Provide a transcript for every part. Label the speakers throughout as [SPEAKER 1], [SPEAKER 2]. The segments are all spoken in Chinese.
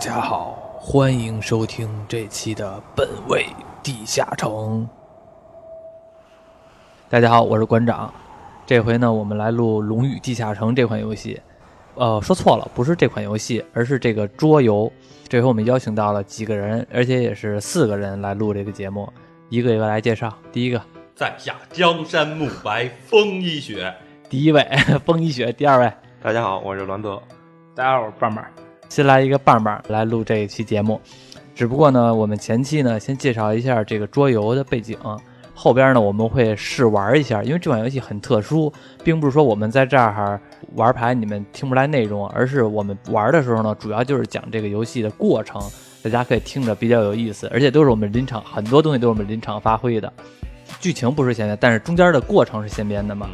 [SPEAKER 1] 家好，欢迎收听这期的本位地下城。大家好，我是馆长。这回呢，我们来录《龙与地下城》这款游戏。呃，说错了，不是这款游戏，而是这个桌游。这回我们邀请到了几个人，而且也是四个人来录这个节目，一个一个来介绍。第一个，
[SPEAKER 2] 在下江山暮白风一雪。
[SPEAKER 1] 第一位 风一雪，第二位，
[SPEAKER 3] 大家好，我是栾泽。
[SPEAKER 4] 大家好，我是棒棒。
[SPEAKER 1] 新来一个棒棒来录这一期节目，只不过呢，我们前期呢先介绍一下这个桌游的背景，后边呢我们会试玩一下，因为这款游戏很特殊，并不是说我们在这儿玩牌你们听不来内容，而是我们玩的时候呢，主要就是讲这个游戏的过程，大家可以听着比较有意思，而且都是我们临场很多东西都是我们临场发挥的，剧情不是现编，但是中间的过程是现编的嘛。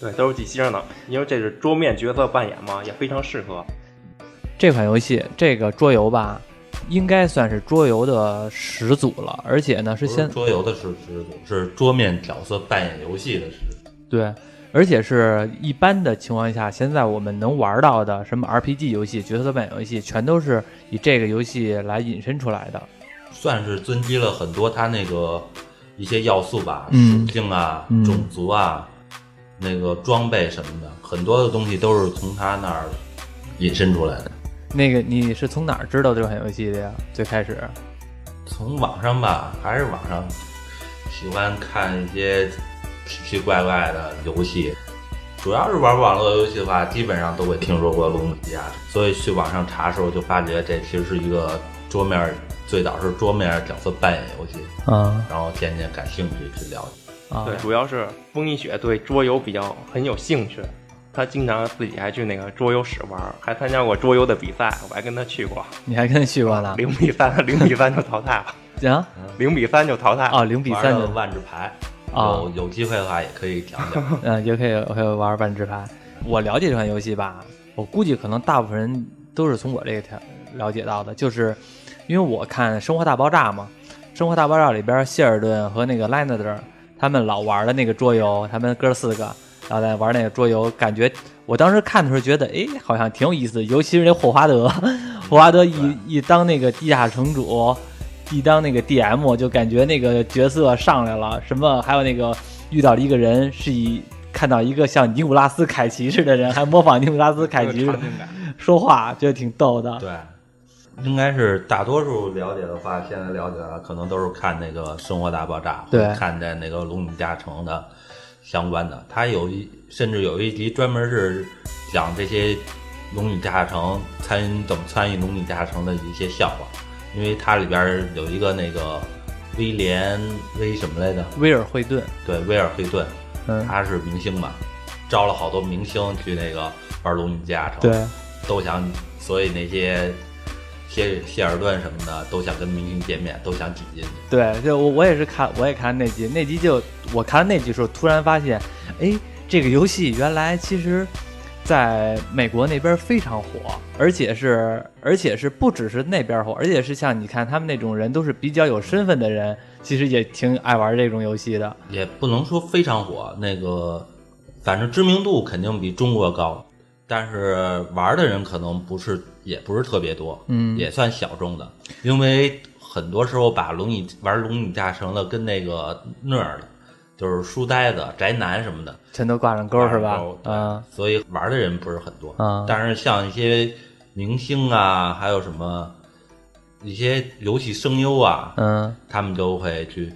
[SPEAKER 3] 对，都是即兴的，因为这是桌面角色扮演嘛，也非常适合。
[SPEAKER 1] 这款游戏，这个桌游吧，应该算是桌游的始祖了，而且呢是先
[SPEAKER 2] 桌游的始始祖，是桌面角色扮演游戏的始祖。
[SPEAKER 1] 对，而且是一般的情况下，现在我们能玩到的什么 RPG 游戏、角色扮演游戏，全都是以这个游戏来引申出来的，
[SPEAKER 2] 算是遵基了很多它那个一些要素吧，
[SPEAKER 1] 属
[SPEAKER 2] 性啊、种族啊。那个装备什么的，很多的东西都是从它那儿引申出来的。
[SPEAKER 1] 那个你是从哪儿知道这款游戏的呀？最开始
[SPEAKER 2] 从网上吧，还是网上喜欢看一些奇奇怪怪的游戏。主要是玩网络游戏的话，基本上都会听说过《龙与地下城》，所以去网上查的时候就发觉这其实是一个桌面，最早是桌面角色扮演游戏。
[SPEAKER 1] 嗯，
[SPEAKER 2] 然后渐渐感兴趣去了解。
[SPEAKER 3] 啊对，主要是风一雪对桌游比较很有兴趣，他经常自己还去那个桌游室玩，还参加过桌游的比赛，我还跟他去过。
[SPEAKER 1] 你还跟他去过呢？
[SPEAKER 3] 零比三，零比三就淘汰了。
[SPEAKER 1] 行？
[SPEAKER 3] 零比三就淘汰
[SPEAKER 1] 啊？零比三就
[SPEAKER 2] 万智牌啊？有有机会的话也可以讲讲。
[SPEAKER 1] 嗯，也可以可以玩万智牌。我了解这款游戏吧，我估计可能大部分人都是从我这个条了解到的，就是因为我看《生活大爆炸》嘛，《生活大爆炸》里边谢尔顿和那个莱纳德。他们老玩的那个桌游，他们哥四个，然后在玩那个桌游，感觉我当时看的时候觉得，哎，好像挺有意思。尤其是那霍华德，霍华德一一当那个地下城主，一当那个 DM，就感觉那个角色上来了。什么还有那个遇到了一个人，是以看到一个像尼古拉斯凯奇似的人，还模仿尼古拉斯凯奇说话，觉得挺逗的。
[SPEAKER 2] 对。应该是大多数了解的话，现在了解的可能都是看那个《生活大爆炸》，
[SPEAKER 1] 对，
[SPEAKER 2] 看在那个《龙与地下城》的相关的。它有一甚至有一集专门是讲这些《龙与地下城》参怎么参与《龙与地下城》的一些笑话，因为它里边有一个那个威廉威什么来着？
[SPEAKER 1] 威尔惠顿，
[SPEAKER 2] 对，威尔惠顿，
[SPEAKER 1] 嗯，
[SPEAKER 2] 他是明星嘛，招了好多明星去那个玩《龙与地下城》，
[SPEAKER 1] 对，
[SPEAKER 2] 都想，所以那些。谢谢尔顿什么的都想跟明星见面，都想挤进去。
[SPEAKER 1] 对，就我我也是看，我也看那集，那集就我看那集时候，突然发现，哎，这个游戏原来其实在美国那边非常火，而且是而且是不只是那边火，而且是像你看他们那种人都是比较有身份的人，其实也挺爱玩这种游戏的。
[SPEAKER 2] 也不能说非常火，那个反正知名度肯定比中国高。但是玩的人可能不是，也不是特别多，
[SPEAKER 1] 嗯，
[SPEAKER 2] 也算小众的。因为很多时候把龙椅玩龙椅架成了跟那个那儿的，就是书呆子、宅男什么的，
[SPEAKER 1] 全都挂上钩是吧？
[SPEAKER 2] 嗯，所以玩的人不是很多。
[SPEAKER 1] 嗯，
[SPEAKER 2] 但是像一些明星啊，还有什么一些游戏声优啊，
[SPEAKER 1] 嗯，
[SPEAKER 2] 他们都会去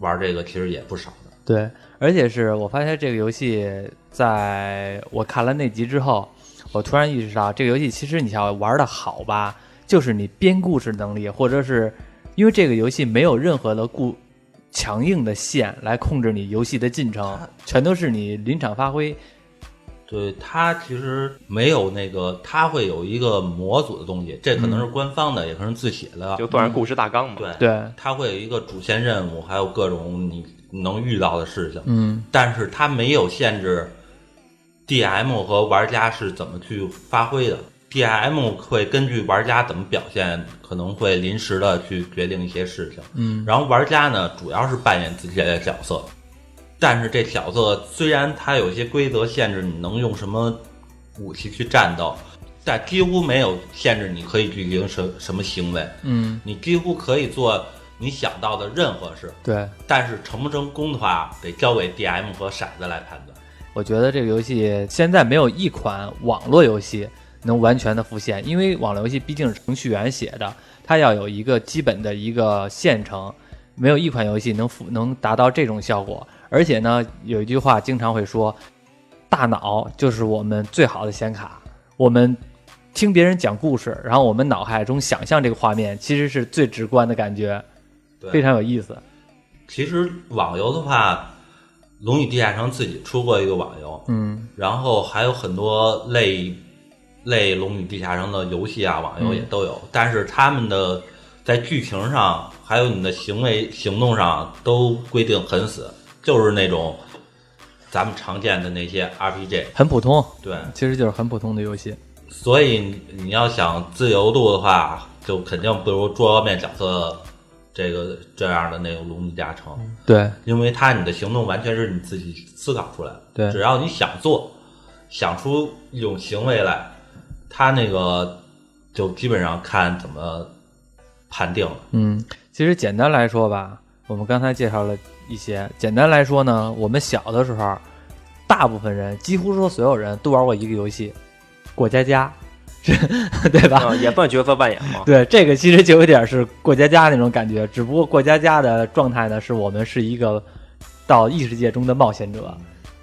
[SPEAKER 2] 玩这个，其实也不少的。
[SPEAKER 1] 对，而且是我发现这个游戏。在我看了那集之后，我突然意识到，这个游戏其实你要玩的好吧，就是你编故事能力，或者是因为这个游戏没有任何的故强硬的线来控制你游戏的进程，全都是你临场发挥。
[SPEAKER 2] 对，它其实没有那个，它会有一个模组的东西，这可能是官方的，也可能是自写的，
[SPEAKER 3] 就算是故事大纲嘛。
[SPEAKER 2] 对
[SPEAKER 1] 对，
[SPEAKER 2] 它会有一个主线任务，还有各种你能遇到的事情。
[SPEAKER 1] 嗯，
[SPEAKER 2] 但是它没有限制。D.M 和玩家是怎么去发挥的？D.M 会根据玩家怎么表现，可能会临时的去决定一些事情。
[SPEAKER 1] 嗯，
[SPEAKER 2] 然后玩家呢，主要是扮演自己的角色，但是这角色虽然它有一些规则限制，你能用什么武器去战斗，但几乎没有限制你可以进行什什么行为，
[SPEAKER 1] 嗯，
[SPEAKER 2] 你几乎可以做你想到的任何事。
[SPEAKER 1] 对，
[SPEAKER 2] 但是成不成功的话，得交给 DM 和骰子来判断。
[SPEAKER 1] 我觉得这个游戏现在没有一款网络游戏能完全的复现，因为网络游戏毕竟是程序员写的，它要有一个基本的一个线程，没有一款游戏能复能达到这种效果。而且呢，有一句话经常会说，大脑就是我们最好的显卡，我们。听别人讲故事，然后我们脑海中想象这个画面，其实是最直观的感觉，非常有意思。
[SPEAKER 2] 其实网游的话，龙与地下城自己出过一个网游，
[SPEAKER 1] 嗯。
[SPEAKER 2] 然后还有很多类类龙与地下城的游戏啊，网游也都有，但是他们的在剧情上还有你的行为行动上都规定很死，就是那种咱们常见的那些 RPG。
[SPEAKER 1] 很普通，
[SPEAKER 2] 对，
[SPEAKER 1] 其实就是很普通的游戏。
[SPEAKER 2] 所以你你要想自由度的话，就肯定不如桌面角色这个这样的那个龙与地下城。
[SPEAKER 1] 对
[SPEAKER 2] 因为它你的行动完全是你自己思考出来的，
[SPEAKER 1] 对
[SPEAKER 2] 只要你想做，想出一种行为来，它那个就基本上看怎么判定了。
[SPEAKER 1] 嗯，其实简单来说吧，我们刚才介绍了一些。简单来说呢，我们小的时候，大部分人几乎说所有人都玩过一个游戏《过家家》，是 对吧？
[SPEAKER 3] 啊，也算角色扮演嘛。
[SPEAKER 1] 对，这个其实就有点是过家家那种感觉，只不过过家家的状态呢，是我们是一个到异世界中的冒险者。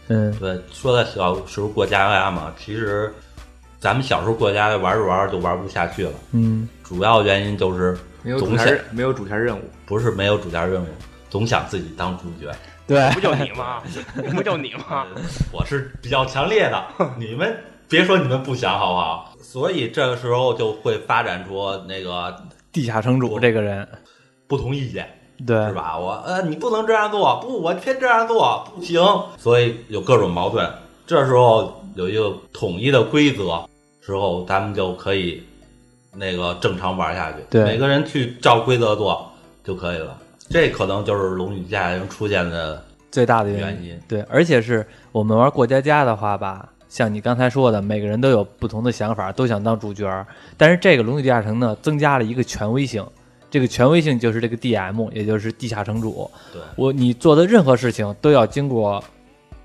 [SPEAKER 1] 嗯，
[SPEAKER 2] 对，说到小时候过家家嘛，其实咱们小时候过家家玩着玩着就玩不下去了，
[SPEAKER 1] 嗯，
[SPEAKER 2] 主要原因就是
[SPEAKER 4] 没有主
[SPEAKER 2] 总想
[SPEAKER 4] 线没有主线任务，
[SPEAKER 2] 不是没有主线任务，总想自己当主角。
[SPEAKER 1] 对，
[SPEAKER 3] 不就你吗？不就你吗？
[SPEAKER 2] 我是比较强烈的，你们别说你们不想好不好？所以这个时候就会发展出那个
[SPEAKER 1] 地下城主这个人，
[SPEAKER 2] 不同意见，
[SPEAKER 1] 对，
[SPEAKER 2] 是？吧？我呃，你不能这样做，不，我偏这样做，不行。所以有各种矛盾。这时候有一个统一的规则之后，咱们就可以那个正常玩下去。
[SPEAKER 1] 对
[SPEAKER 2] 每个人去照规则做就可以了。这可能就是龙与地下城出现的
[SPEAKER 1] 最大的原
[SPEAKER 2] 原因。
[SPEAKER 1] 对，而且是我们玩过家家的话吧，像你刚才说的，每个人都有不同的想法，都想当主角儿。但是这个《龙与地下城》呢，增加了一个权威性，这个权威性就是这个 DM，也就是地下城主。
[SPEAKER 2] 对
[SPEAKER 1] 我你做的任何事情都要经过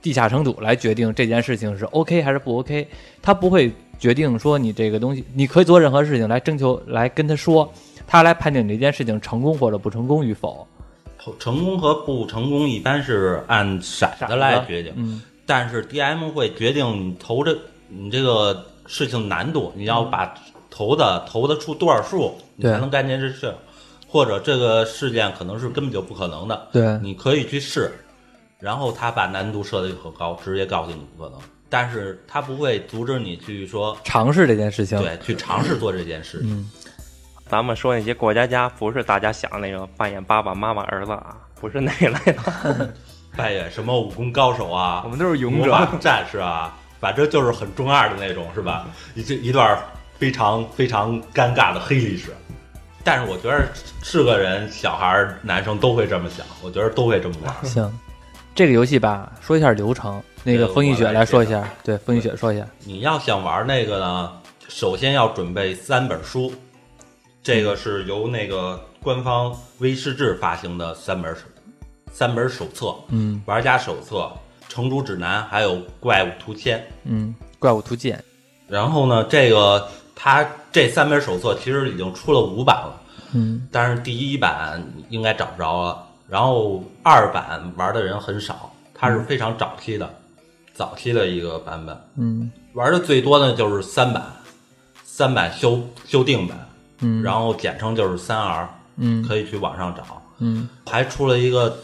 [SPEAKER 1] 地下城主来决定这件事情是 OK 还是不 OK，他不会决定说你这个东西，你可以做任何事情来征求，来跟他说，他来判定你这件事情成功或者不成功与否。
[SPEAKER 2] 成功和不成功一般是按骰子来决定，
[SPEAKER 1] 嗯，
[SPEAKER 2] 但是 DM 会决定你投这你这个事情难度，你要把投的投的出多少数，你
[SPEAKER 1] 对
[SPEAKER 2] 才能干这件事，或者这个事件可能是根本就不可能的，
[SPEAKER 1] 对，
[SPEAKER 2] 你可以去试，然后他把难度设的就很高，直接告诉你不可能，但是他不会阻止你去说
[SPEAKER 1] 尝试这件事情。
[SPEAKER 2] 对去尝试做这件事，
[SPEAKER 1] 嗯，
[SPEAKER 3] 咱们说那些过家家，不是大家想那个扮演爸爸妈妈儿子啊，不是那一类的。
[SPEAKER 2] 扮演什么武功高手啊，
[SPEAKER 4] 我们都是勇者。
[SPEAKER 2] 战士啊，反正就是很中二的那种，是吧？一这一段非常非常尴尬的黑历史。但是我觉得是个人，小孩儿、男生都会这么想，我觉得都会这么玩。
[SPEAKER 1] 行，这个游戏吧，说一下流程。那个
[SPEAKER 2] 对
[SPEAKER 1] 风一雪
[SPEAKER 2] 来
[SPEAKER 1] 来说一下，对，风一雪说一下。
[SPEAKER 2] 你要想玩那个呢，首先要准备三本书，这个是由那个官方威士治发行的三本手三本手册，
[SPEAKER 1] 嗯
[SPEAKER 2] 玩家手册、城主指南，还有怪物图签。
[SPEAKER 1] 嗯，怪物图鉴。
[SPEAKER 2] 然后呢，这个它这三本手册其实已经出了五版了，
[SPEAKER 1] 嗯
[SPEAKER 2] 但是第一版应该找不着了。然后二版玩的人很少，它是非常早期的，早期的一个版本。
[SPEAKER 1] 嗯
[SPEAKER 2] 玩的最多的就是三版，三版修修订版，
[SPEAKER 1] 嗯，
[SPEAKER 2] 然后简称就是三 R，
[SPEAKER 1] 嗯
[SPEAKER 2] 可以去网上找。
[SPEAKER 1] 嗯
[SPEAKER 2] 还出了一个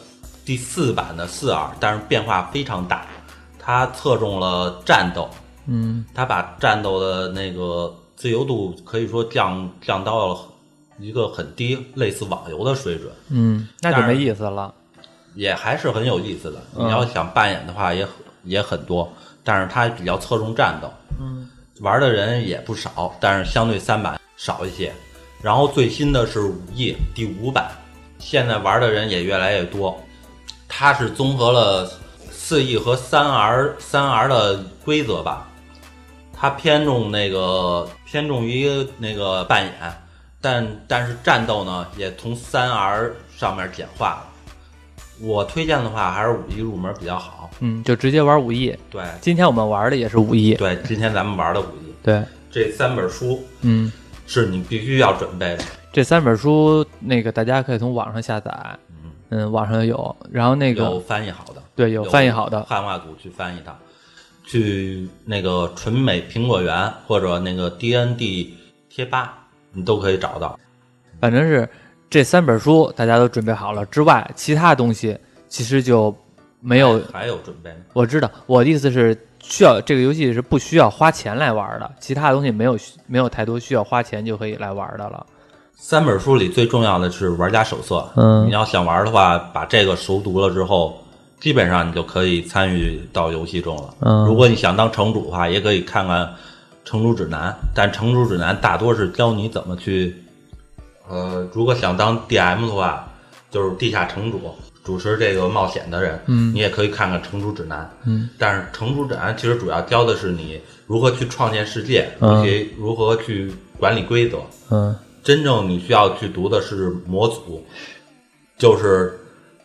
[SPEAKER 2] 第四版的四 R，但是变化非常大，它侧重了战斗，
[SPEAKER 1] 嗯
[SPEAKER 2] 它把战斗的那个自由度可以说降降到了一个很低，类似网游的水准，
[SPEAKER 1] 嗯，那就没意思了。
[SPEAKER 2] 也还是很有意思的。
[SPEAKER 1] 嗯
[SPEAKER 2] 你要想扮演的话也很也很多，但是它比较侧重战斗，
[SPEAKER 1] 嗯
[SPEAKER 2] 玩的人也不少，但是相对三版少一些。然后最新的是五 E 第五版，现在玩的人也越来越多。它是综合了四 E 和三 R 三 R 的规则吧，它它偏重那个偏重于那个扮演，但但是战斗呢也从三 R 上面简化了。我推荐的话还是五 E 入门比较好。
[SPEAKER 1] 嗯，就直接玩五 E。
[SPEAKER 2] 对
[SPEAKER 1] 今天我们玩的也是五 E。
[SPEAKER 2] 对，今天咱们玩的五 E
[SPEAKER 1] 对，
[SPEAKER 2] 这三本书
[SPEAKER 1] 嗯，
[SPEAKER 2] 是你必须要准备的。
[SPEAKER 1] 这三本书那个大家可以从网上下载，
[SPEAKER 2] 嗯，
[SPEAKER 1] 嗯，网上有，然后那个有
[SPEAKER 2] 翻译好的，
[SPEAKER 1] 对有翻译好的，
[SPEAKER 2] 汉化组去翻译它，去那个纯美苹果园或者那个 DND 贴吧，你都可以找到。
[SPEAKER 1] 反正是这三本书大家都准备好了之外，其他东西其实就没有。
[SPEAKER 2] 还还有准备。
[SPEAKER 1] 我知道，我的意思是需要这个游戏是不需要花钱来玩的，其他东西没有需没有太多需要花钱就可以来玩的了。
[SPEAKER 2] 三本书里最重要的是玩家手册，
[SPEAKER 1] 嗯。
[SPEAKER 2] 你要想玩的话，把这个熟读了之后，基本上你就可以参与到游戏中了。
[SPEAKER 1] 嗯。
[SPEAKER 2] 如果你想当城主的话，也可以看看城主指南，但城主指南大多是教你怎么去，呃，如果想当 DM 的话，就是地下城主，主持这个冒险的人，
[SPEAKER 1] 嗯。
[SPEAKER 2] 你也可以看看城主指南。
[SPEAKER 1] 嗯，
[SPEAKER 2] 但是城主指南其实主要教的是你如何去创建世界，
[SPEAKER 1] 嗯。
[SPEAKER 2] 以及如何去管理规则。
[SPEAKER 1] 嗯
[SPEAKER 2] 真正你需要去读的是模组，就是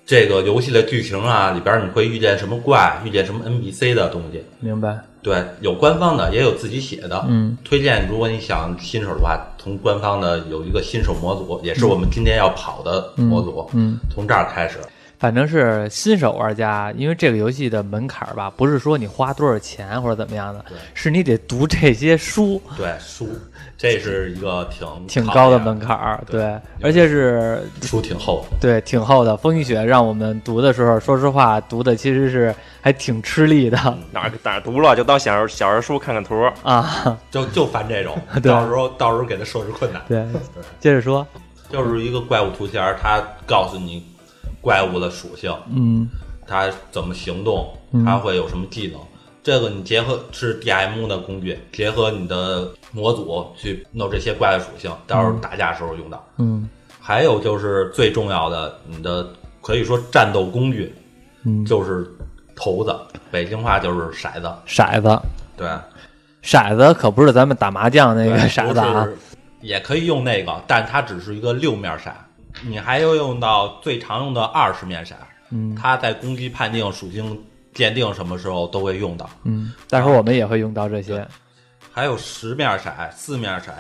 [SPEAKER 2] 这个游戏的剧情啊，里边你会遇见什么怪，遇见什么 NPC 的东西。
[SPEAKER 1] 明白。
[SPEAKER 2] 对，有官方的，也有自己写的。
[SPEAKER 1] 嗯，
[SPEAKER 2] 推荐如果你想新手的话，从官方的有一个新手模组，也是我们今天要跑的模组。
[SPEAKER 1] 嗯，
[SPEAKER 2] 从这儿开始。
[SPEAKER 1] 反正是新手玩家，因为这个游戏的门槛儿吧，不是说你花多少钱或者怎么样的，是你得读这些书，
[SPEAKER 2] 对，书，这是一个挺
[SPEAKER 1] 挺高的门槛儿。
[SPEAKER 2] 对
[SPEAKER 1] 对，而且是
[SPEAKER 2] 书挺厚的。
[SPEAKER 1] 对挺厚的。风雨雪让我们读的时候，说实话，读的其实是还挺吃力的
[SPEAKER 3] 哪儿哪儿读了就当小人小人书看看图。
[SPEAKER 1] 啊。
[SPEAKER 2] 就就烦这种，到时候到时候给他设置困难。
[SPEAKER 1] 对，接着说，
[SPEAKER 2] 就是一个怪物图形儿，它告诉你怪物的属性，
[SPEAKER 1] 嗯
[SPEAKER 2] 它怎么行动，
[SPEAKER 1] 嗯
[SPEAKER 2] 它会有什么技能。这个你结合是 DM 的工具，结合你的模组去弄这些怪的属性，到时候打架时候用到。
[SPEAKER 1] 嗯
[SPEAKER 2] 还有就是最重要的，你的可以说战斗工具
[SPEAKER 1] 嗯，
[SPEAKER 2] 就是骰子，北京话就是骰子。
[SPEAKER 1] 骰子，
[SPEAKER 2] 对，
[SPEAKER 1] 骰子可不是咱们打麻将那个骰子啊
[SPEAKER 2] 也可以用那个，但它只是一个六面骰。你还要用到最常用的二十面骰，
[SPEAKER 1] 嗯
[SPEAKER 2] 它在攻击判定、属性鉴定什么时候都会用到。
[SPEAKER 1] 嗯，待会儿我们也会用到这些。
[SPEAKER 2] 还有十面骰、四面骰、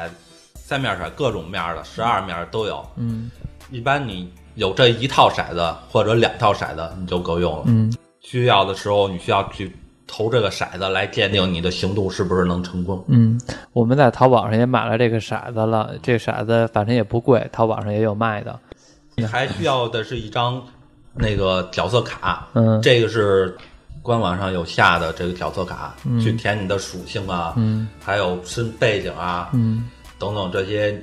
[SPEAKER 2] 三面骰，各种面的，十二面都有。
[SPEAKER 1] 嗯
[SPEAKER 2] 一般你有这一套骰子或者两套骰子，你就够用了。
[SPEAKER 1] 嗯
[SPEAKER 2] 需要的时候，你需要去投这个骰子来鉴定你的行动是不是能成功。
[SPEAKER 1] 嗯，我们在淘宝上也买了这个骰子了，这个骰子反正也不贵，淘宝上也有卖的。
[SPEAKER 2] 你还需要的是一张那个角色卡，
[SPEAKER 1] 嗯
[SPEAKER 2] 这个是官网上有下的这个角色卡，
[SPEAKER 1] 嗯
[SPEAKER 2] 去填你的属性啊，
[SPEAKER 1] 嗯
[SPEAKER 2] 还有身背景啊，
[SPEAKER 1] 嗯
[SPEAKER 2] 等等这些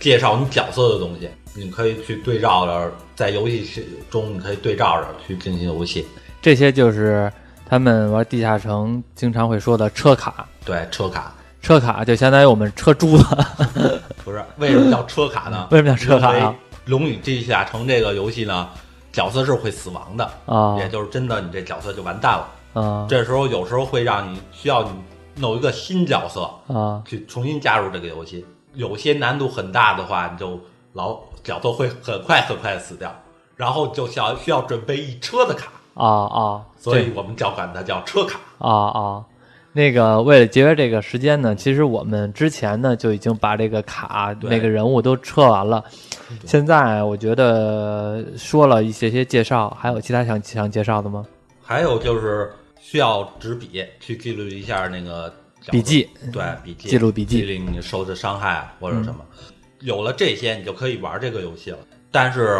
[SPEAKER 2] 介绍你角色的东西，你可以去对照着，在游戏中你可以对照着去进行游戏。
[SPEAKER 1] 这些就是他们玩地下城经常会说的车卡。
[SPEAKER 2] 对，车卡
[SPEAKER 1] 车卡就相当于我们车珠子，
[SPEAKER 2] 不是为什么叫车卡呢？
[SPEAKER 1] 为什么叫车卡啊
[SPEAKER 2] 龙与地下城》这个游戏呢，角色是会死亡的，
[SPEAKER 1] 啊。
[SPEAKER 2] 也就是真的你这角色就完蛋了。
[SPEAKER 1] 啊。
[SPEAKER 2] 这时候有时候会让你需要你弄一个新角色
[SPEAKER 1] 啊。
[SPEAKER 2] 去重新加入这个游戏，有些难度很大的话，你就老角色会很快很快死掉，然后就需要需要准备一车的卡，
[SPEAKER 1] 啊啊！
[SPEAKER 2] 所以我们叫管它叫车卡。
[SPEAKER 1] 啊啊，那个为了节约这个时间呢，其实我们之前呢就已经把这个卡
[SPEAKER 2] 对。
[SPEAKER 1] 那个人物都撤完了。现在我觉得说了一些些介绍，还有其他想想介绍的吗？
[SPEAKER 2] 还有就是需要纸笔去记录一下那个
[SPEAKER 1] 笔记，
[SPEAKER 2] 对笔记。
[SPEAKER 1] 记录笔记。
[SPEAKER 2] 记录你受的伤害啊或者什么。有了这些，你就可以玩这个游戏了。但是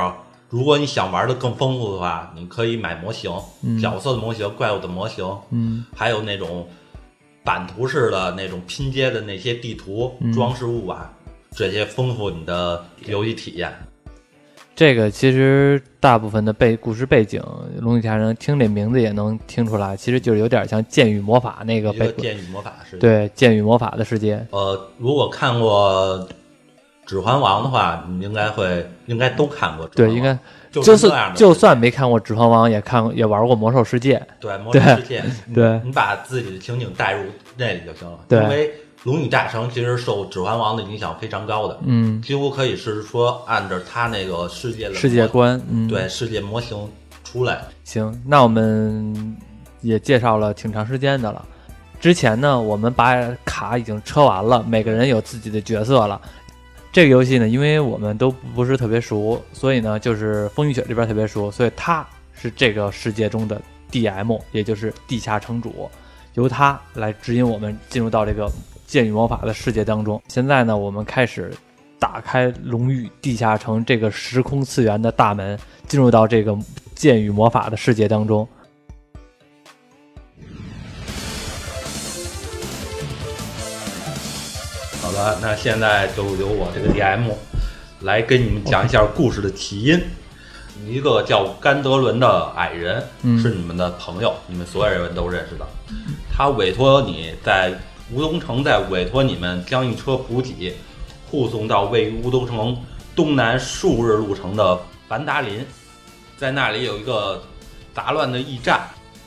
[SPEAKER 2] 如果你想玩的更丰富的话，你可以买模型，
[SPEAKER 1] 嗯。
[SPEAKER 2] 角色的模型、怪物的模型，
[SPEAKER 1] 嗯。
[SPEAKER 2] 还有那种版图式的那种拼接的那些地图、
[SPEAKER 1] 嗯
[SPEAKER 2] 装饰物啊，这些丰富你的游戏体验。
[SPEAKER 1] 这个其实大部分的背故事背景，《龙与地下城》听这名字也能听出来，其实就是有点像剑与魔法那个背
[SPEAKER 2] 剑与魔法世界。，
[SPEAKER 1] 对剑与魔法的世界。
[SPEAKER 2] 呃，如果看过《指环王》的话，你应该会应该都看过。
[SPEAKER 1] 对，应该
[SPEAKER 2] 就
[SPEAKER 1] 就是
[SPEAKER 2] 这样的
[SPEAKER 1] 就算没看过《指环王》，也看过也玩过《魔兽世界
[SPEAKER 2] 对魔兽世界，你
[SPEAKER 1] 对
[SPEAKER 2] 你把自己的情景带入那里就行了。
[SPEAKER 1] 对
[SPEAKER 2] 因为《龙与大成》其实受《指环王》的影响非常高的，
[SPEAKER 1] 嗯，
[SPEAKER 2] 几乎可以是说按照他那个世界的
[SPEAKER 1] 世界观，嗯，
[SPEAKER 2] 对世界模型出来。
[SPEAKER 1] 行，那我们也介绍了挺长时间的了。之前呢，我们把卡已经车完了，每个人有自己的角色了。这个游戏呢，因为我们都不是特别熟，所以呢，就是风雨雪这边特别熟，所以他是这个世界中的 DM，也就是地下城主，由他来指引我们进入到这个剑与魔法的世界当中。现在呢，我们开始打开龙域地下城这个时空次元的大门，进入到这个剑与魔法的世界当中。
[SPEAKER 2] 好的，那现在就由我这个 DM 来跟你们讲一下故事的起因。一个叫甘德伦的矮人
[SPEAKER 1] 嗯
[SPEAKER 2] 是你们的朋友，你们所有人都认识的。他委托你在乌东城，在委托你们将一车补给护送到位于乌东城东南数日路程的凡达林，在那里有一个杂乱的驿站。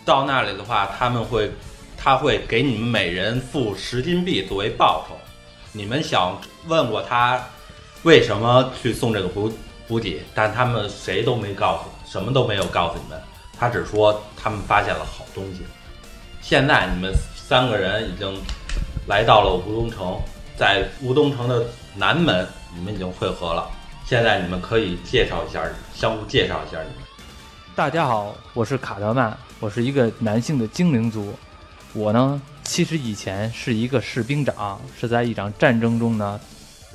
[SPEAKER 2] 到那里的话，他们会他会给你们每人付十金币作为报酬。你们想问过他为什么去送这个补补给，但他们谁都没告诉，什么都没有告诉你们。他只说他们发现了好东西。现在你们三个人已经来到了吴东城，在吴东城的南门，你们已经汇合了。现在你们可以介绍一下，相互介绍一下你们。
[SPEAKER 1] 大家好，我是卡德曼，我是一个男性的精灵族。我呢，其实以前是一个士兵长，是在一场战争中呢，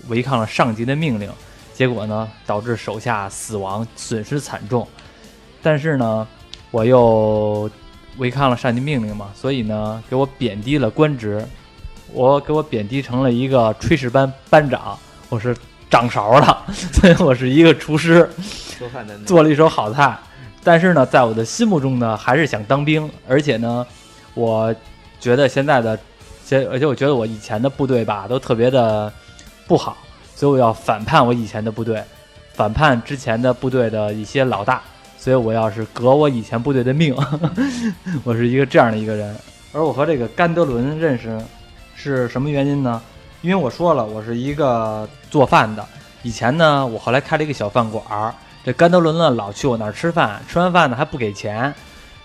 [SPEAKER 1] 违抗了上级的命令，结果呢，导致手下死亡，损失惨重。但是呢，我又违抗了上级命令嘛，所以呢，给我贬低了官职，我给我贬低成了一个炊事班班长，我是掌勺的，所 以我是一个厨师。
[SPEAKER 4] 做饭的
[SPEAKER 1] 做了一手好菜，但是呢，在我的心目中呢，还是想当兵，而且呢，我觉得现在的，现而且我觉得我以前的部队吧，都特别的不好，所以我要反叛我以前的部队，反叛之前的部队的一些老大，所以我要是革我以前部队的命，我是一个这样的一个人。而我和这个甘德伦认识是什么原因呢？因为我说了，我是一个做饭的。以前呢，我后来开了一个小饭馆儿，这甘德伦呢老去我那儿吃饭，吃完饭呢还不给钱，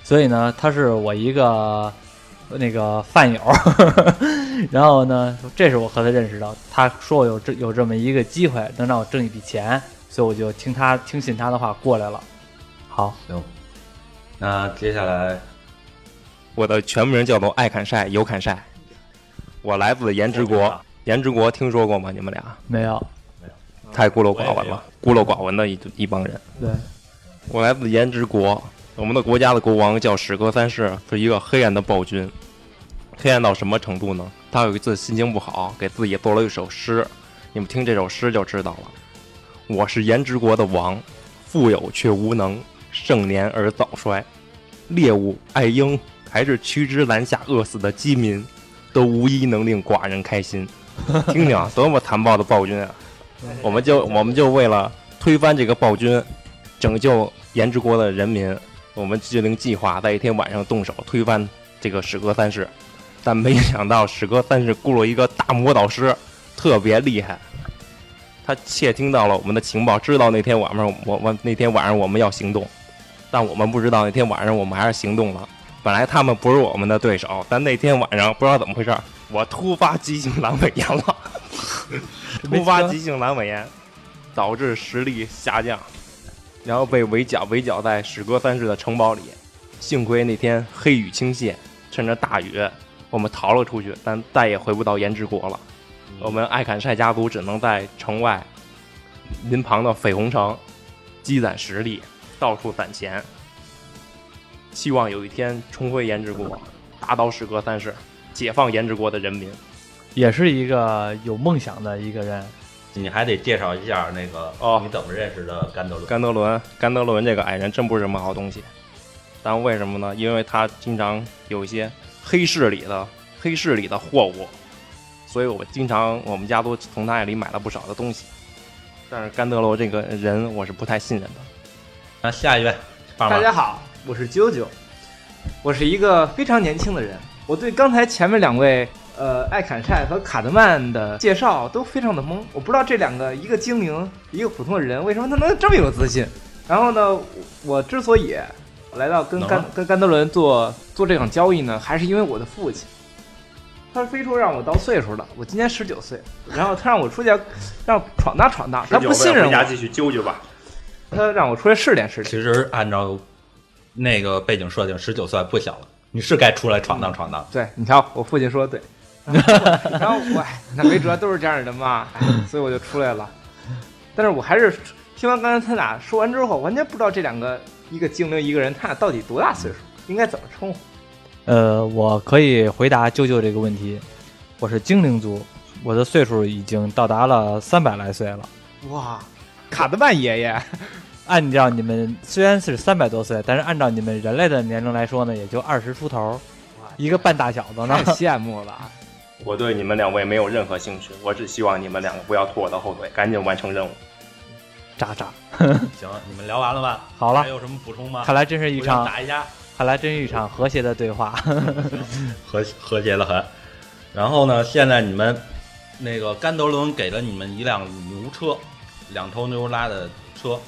[SPEAKER 1] 所以呢，他是我一个那个饭友。然后呢，这是我和他认识的。他说我有这有这么一个机会，能让我挣一笔钱，所以我就听他听信他的话过来了。好，
[SPEAKER 2] 行，那接下来
[SPEAKER 3] 我的全名叫做爱砍晒有砍晒，我来自颜值国。颜值国听说过吗？你们俩
[SPEAKER 1] 没有，没有
[SPEAKER 3] 太孤陋寡闻了，孤陋寡闻的一一帮人。
[SPEAKER 1] 对，
[SPEAKER 3] 我来自颜值国，我们的国家的国王叫史格三世，是一个黑暗的暴君。黑暗到什么程度呢？他有一次心情不好，给自己做了一首诗，你们听这首诗就知道了。我是颜值国的王，富有却无能，盛年而早衰。猎物、爱鹰，还是屈之南下饿死的饥民，都无一能令寡人开心。听听啊，多么残暴的暴君啊！我们就我们就为了推翻这个暴君，拯救颜值国的人民，我们制定计划，在一天晚上动手推翻这个史格三世。但没想到史格三世雇了一个大魔导师，特别厉害。他窃听到了我们的情报，知道那天晚上我我那天晚上我们要行动，但我们不知道那天晚上我们还是行动了。本来他们不是我们的对手，但那天晚上不知道怎么回事，我突发急性阑尾炎了。突发急性阑尾炎导致实力下降，然后被围剿，围剿在史歌三世的城堡里。幸亏那天黑雨倾泻，趁着大雨，我们逃了出去，但再也回不到颜之国了。我们艾坎晒家族只能在城外临旁的绯红城积攒实力，到处攒钱，希望有一天重回颜之国，打倒史歌三世，解放颜之国的人民。
[SPEAKER 1] 也是一个有梦想的一个人。
[SPEAKER 2] 你还得介绍一下那个
[SPEAKER 3] 哦
[SPEAKER 2] 你怎么认识的甘德伦？
[SPEAKER 3] 甘德伦，甘德伦这个矮人真不是什么好东西。但为什么呢？因为他经常有一些黑市里的黑市里的货物，所以我经常我们家都从他那里买了不少的东西。但是甘德罗这个人我是不太信任的。
[SPEAKER 2] 那下一位，
[SPEAKER 4] 大家好，我是啾啾，我是一个非常年轻的人。我对刚才前面两位呃艾坎晒和卡德曼的介绍都非常的懵，我不知道这两个一个精灵，一个普通的人，为什么他能这么有自信？然后呢，我之所以来到跟甘跟甘德伦做做这场交易呢，还是因为我的父亲。他非说让我到岁数了，我今年十九岁，然后他让我出去让闯荡闯荡，他不信任我，
[SPEAKER 3] 回家继续揪揪吧。
[SPEAKER 4] 他让我出来试点试点。
[SPEAKER 2] 其实按照那个背景设定，十九岁不小了，你是该出来闯荡闯荡。
[SPEAKER 4] 对，你瞧，我父亲说的对。然后我，哎那没辙，都是这样的嘛，哎，所以我就出来了。但是我还是听完刚才他俩说完之后，完全不知道这两个，一个精灵，一个人，他俩到底多大岁数，应该怎么称呼？
[SPEAKER 1] 呃，我可以回答舅舅这个问题。我是精灵族，我的岁数已经到达了三百来岁了。
[SPEAKER 4] 哇，卡德曼爷爷，
[SPEAKER 1] 按照你们虽然是三百多岁，但是按照你们人类的年龄来说呢，也就二十出头，一个半大小子呢
[SPEAKER 4] 太。羡慕了。
[SPEAKER 3] 我对你们两位没有任何兴趣，我只希望你们两个不要拖我的后腿，赶紧完成任务。
[SPEAKER 1] 渣渣，
[SPEAKER 2] 行，你们聊完了吧？
[SPEAKER 1] 好了
[SPEAKER 2] 还，有什么补充吗？
[SPEAKER 1] 看来真是一场，
[SPEAKER 2] 打一架，
[SPEAKER 1] 看来真是一场和谐的对话。
[SPEAKER 2] 和和谐的很。然后呢，现在你们那个甘德伦给了你们一辆牛车，两头牛拉的车，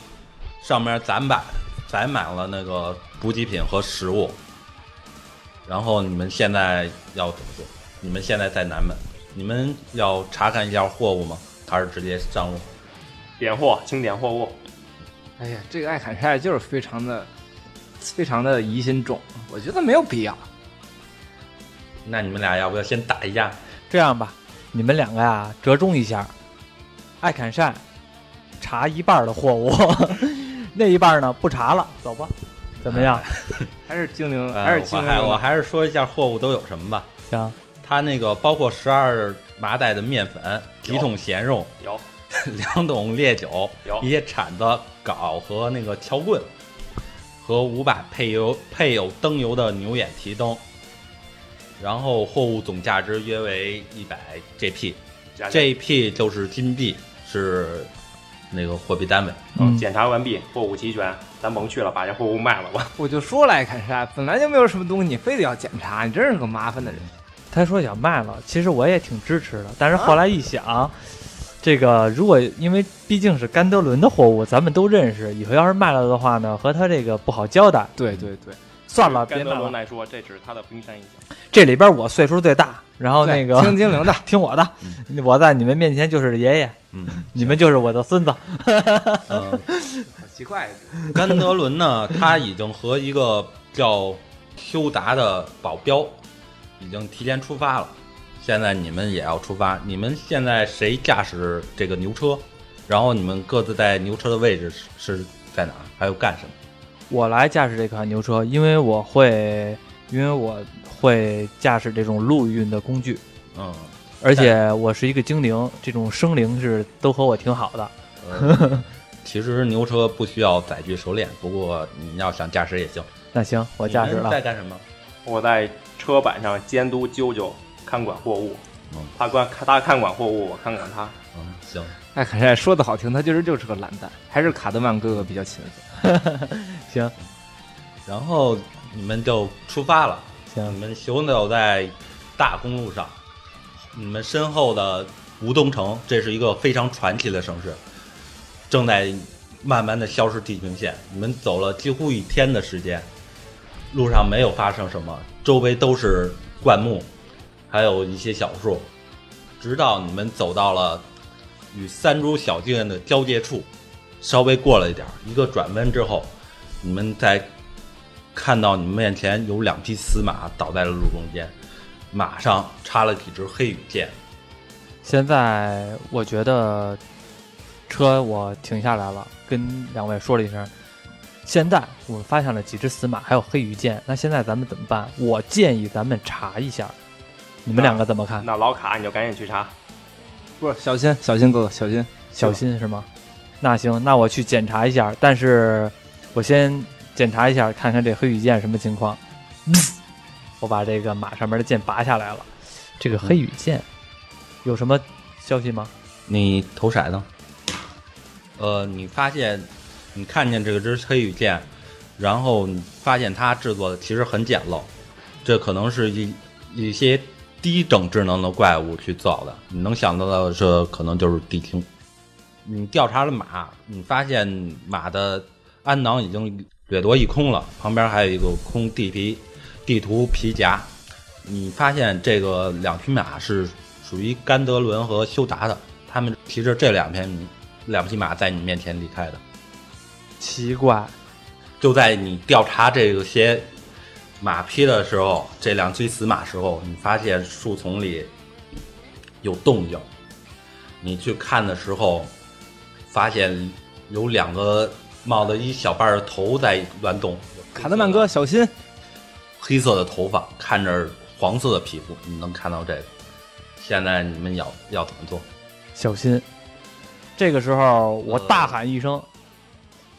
[SPEAKER 2] 上面载满载满了那个补给品和食物。然后你们现在要怎么做？你们现在在南门，你们要查看一下货物吗？还是直接上路？
[SPEAKER 3] 点货，清点货物。
[SPEAKER 4] 哎呀，这个艾坎晒就是非常的、非常的疑心重，我觉得没有必要。
[SPEAKER 2] 那你们俩要不要先打一架？
[SPEAKER 1] 这样吧，你们两个呀折中一下，艾坎善查一半的货物，那一半呢不查了，走吧，怎么样？
[SPEAKER 4] 还是精灵，
[SPEAKER 2] 呃
[SPEAKER 4] 还是精
[SPEAKER 2] 我还
[SPEAKER 4] 灵。
[SPEAKER 2] 我还是说一下货物都有什么吧。
[SPEAKER 1] 行，
[SPEAKER 2] 它那个包括十二麻袋的面粉、几桶咸肉、
[SPEAKER 3] 有
[SPEAKER 2] 两桶烈酒
[SPEAKER 3] 有、
[SPEAKER 2] 一些铲子、镐和那个撬棍，和五把配有配有灯油的牛眼提灯。然后货物总价值约为一百 GP 就是金币，是那个货币单位。
[SPEAKER 3] 嗯，检查完毕，货物齐全，咱甭去了，把这货物卖了吧。
[SPEAKER 4] 我就说了，艾坎晒本来就没有什么东西，你非得要检查，你真是个麻烦的人。
[SPEAKER 1] 他说想卖了，其实我也挺支持的，但是后来一想，这个如果因为毕竟是甘德伦的货物，咱们都认识，以后要是卖了的话呢，和他这个不好交代。
[SPEAKER 4] 对对对，
[SPEAKER 1] 算了，别
[SPEAKER 3] 甘德
[SPEAKER 1] 卖了。
[SPEAKER 3] 伦来说，这只是他的冰山一角。
[SPEAKER 1] 这里边我岁数最大，然后那个
[SPEAKER 4] 听精灵的，
[SPEAKER 1] 听我的，我在你们面前就是爷爷，
[SPEAKER 2] 嗯，
[SPEAKER 1] 你们就是我的孙子。
[SPEAKER 2] 嗯，
[SPEAKER 4] 好奇怪。
[SPEAKER 2] 甘德伦呢，他已经和一个叫 Q 达的保镖已经提前出发了。现在你们也要出发，你们现在谁驾驶这个牛车？然后你们各自在牛车的位置是是在哪儿？还有干什么？
[SPEAKER 1] 我来驾驶这款牛车，因为我会，因为我会驾驶这种陆运的工具，
[SPEAKER 2] 嗯，
[SPEAKER 1] 而且我是一个精灵，这种生灵是都和我挺好的。
[SPEAKER 2] 呃 其实牛车不需要载具熟练，不过你要想驾驶也行。
[SPEAKER 1] 那行，我驾驶
[SPEAKER 2] 你们在。干什么？
[SPEAKER 3] 我在车板上监督啾啾看管货物
[SPEAKER 2] 嗯，
[SPEAKER 3] 他管他看管货物，我看管他。
[SPEAKER 2] 嗯，行，
[SPEAKER 4] 艾坎晒说的好听，他其实就是个懒蛋，还是卡德曼哥哥比较勤奋。
[SPEAKER 1] 行
[SPEAKER 2] 然后你们就出发了。你
[SPEAKER 1] 行，
[SPEAKER 2] 们行走在大公路上，你们身后的吴东城，这是一个非常传奇的城市，正在慢慢的消失地平线。你们走了几乎一天的时间，路上没有发生什么，周围都是灌木，还有一些小树，直到你们走到了与三株小径的交界处，稍微过了一点，一个转弯之后，你们在看到你们面前有两匹死马倒在了路中间，马上插了几支黑羽箭。
[SPEAKER 1] 现在我觉得车我停下来了，跟两位说了一声。现在我们发现了几只死马，还有黑羽箭。那现在咱们怎么办？我建议咱们查一下，你们两个怎么看？
[SPEAKER 3] 那老卡你就赶紧去查。
[SPEAKER 4] 不是，小心，小心哥哥，小心，
[SPEAKER 1] 小心是吗？那行，那我去检查一下。但是我先检查一下，看看这黑羽箭什么情况。我把这个马上面的剑拔下来了。这个黑羽箭有什么消息吗？
[SPEAKER 2] 你投骰子。呃，你发现你看见这个只黑羽剑，然后你发现它制作的其实很简陋，这可能是一一些低等智能的怪物去造的。你能想到的这可能就是地听。你调查了马，你发现马的鞍囊已经掠夺一空了，旁边还有一个空地皮地图皮夹。你发现这个两匹马是属于甘德伦和修达的，他们骑着这两匹两匹马在你面前离开的。
[SPEAKER 1] 奇怪，
[SPEAKER 2] 就在你调查这些马匹的时候，这两匹死马时候，你发现树丛里有动静。你去看的时候，发现有两个冒着一小半的头在乱动。
[SPEAKER 4] 卡德曼哥，小心！
[SPEAKER 2] 黑色的头发，看着黄色的皮肤，你能看到这个。现在你们要要怎么做？
[SPEAKER 1] 小心！这个时候，我大喊一声，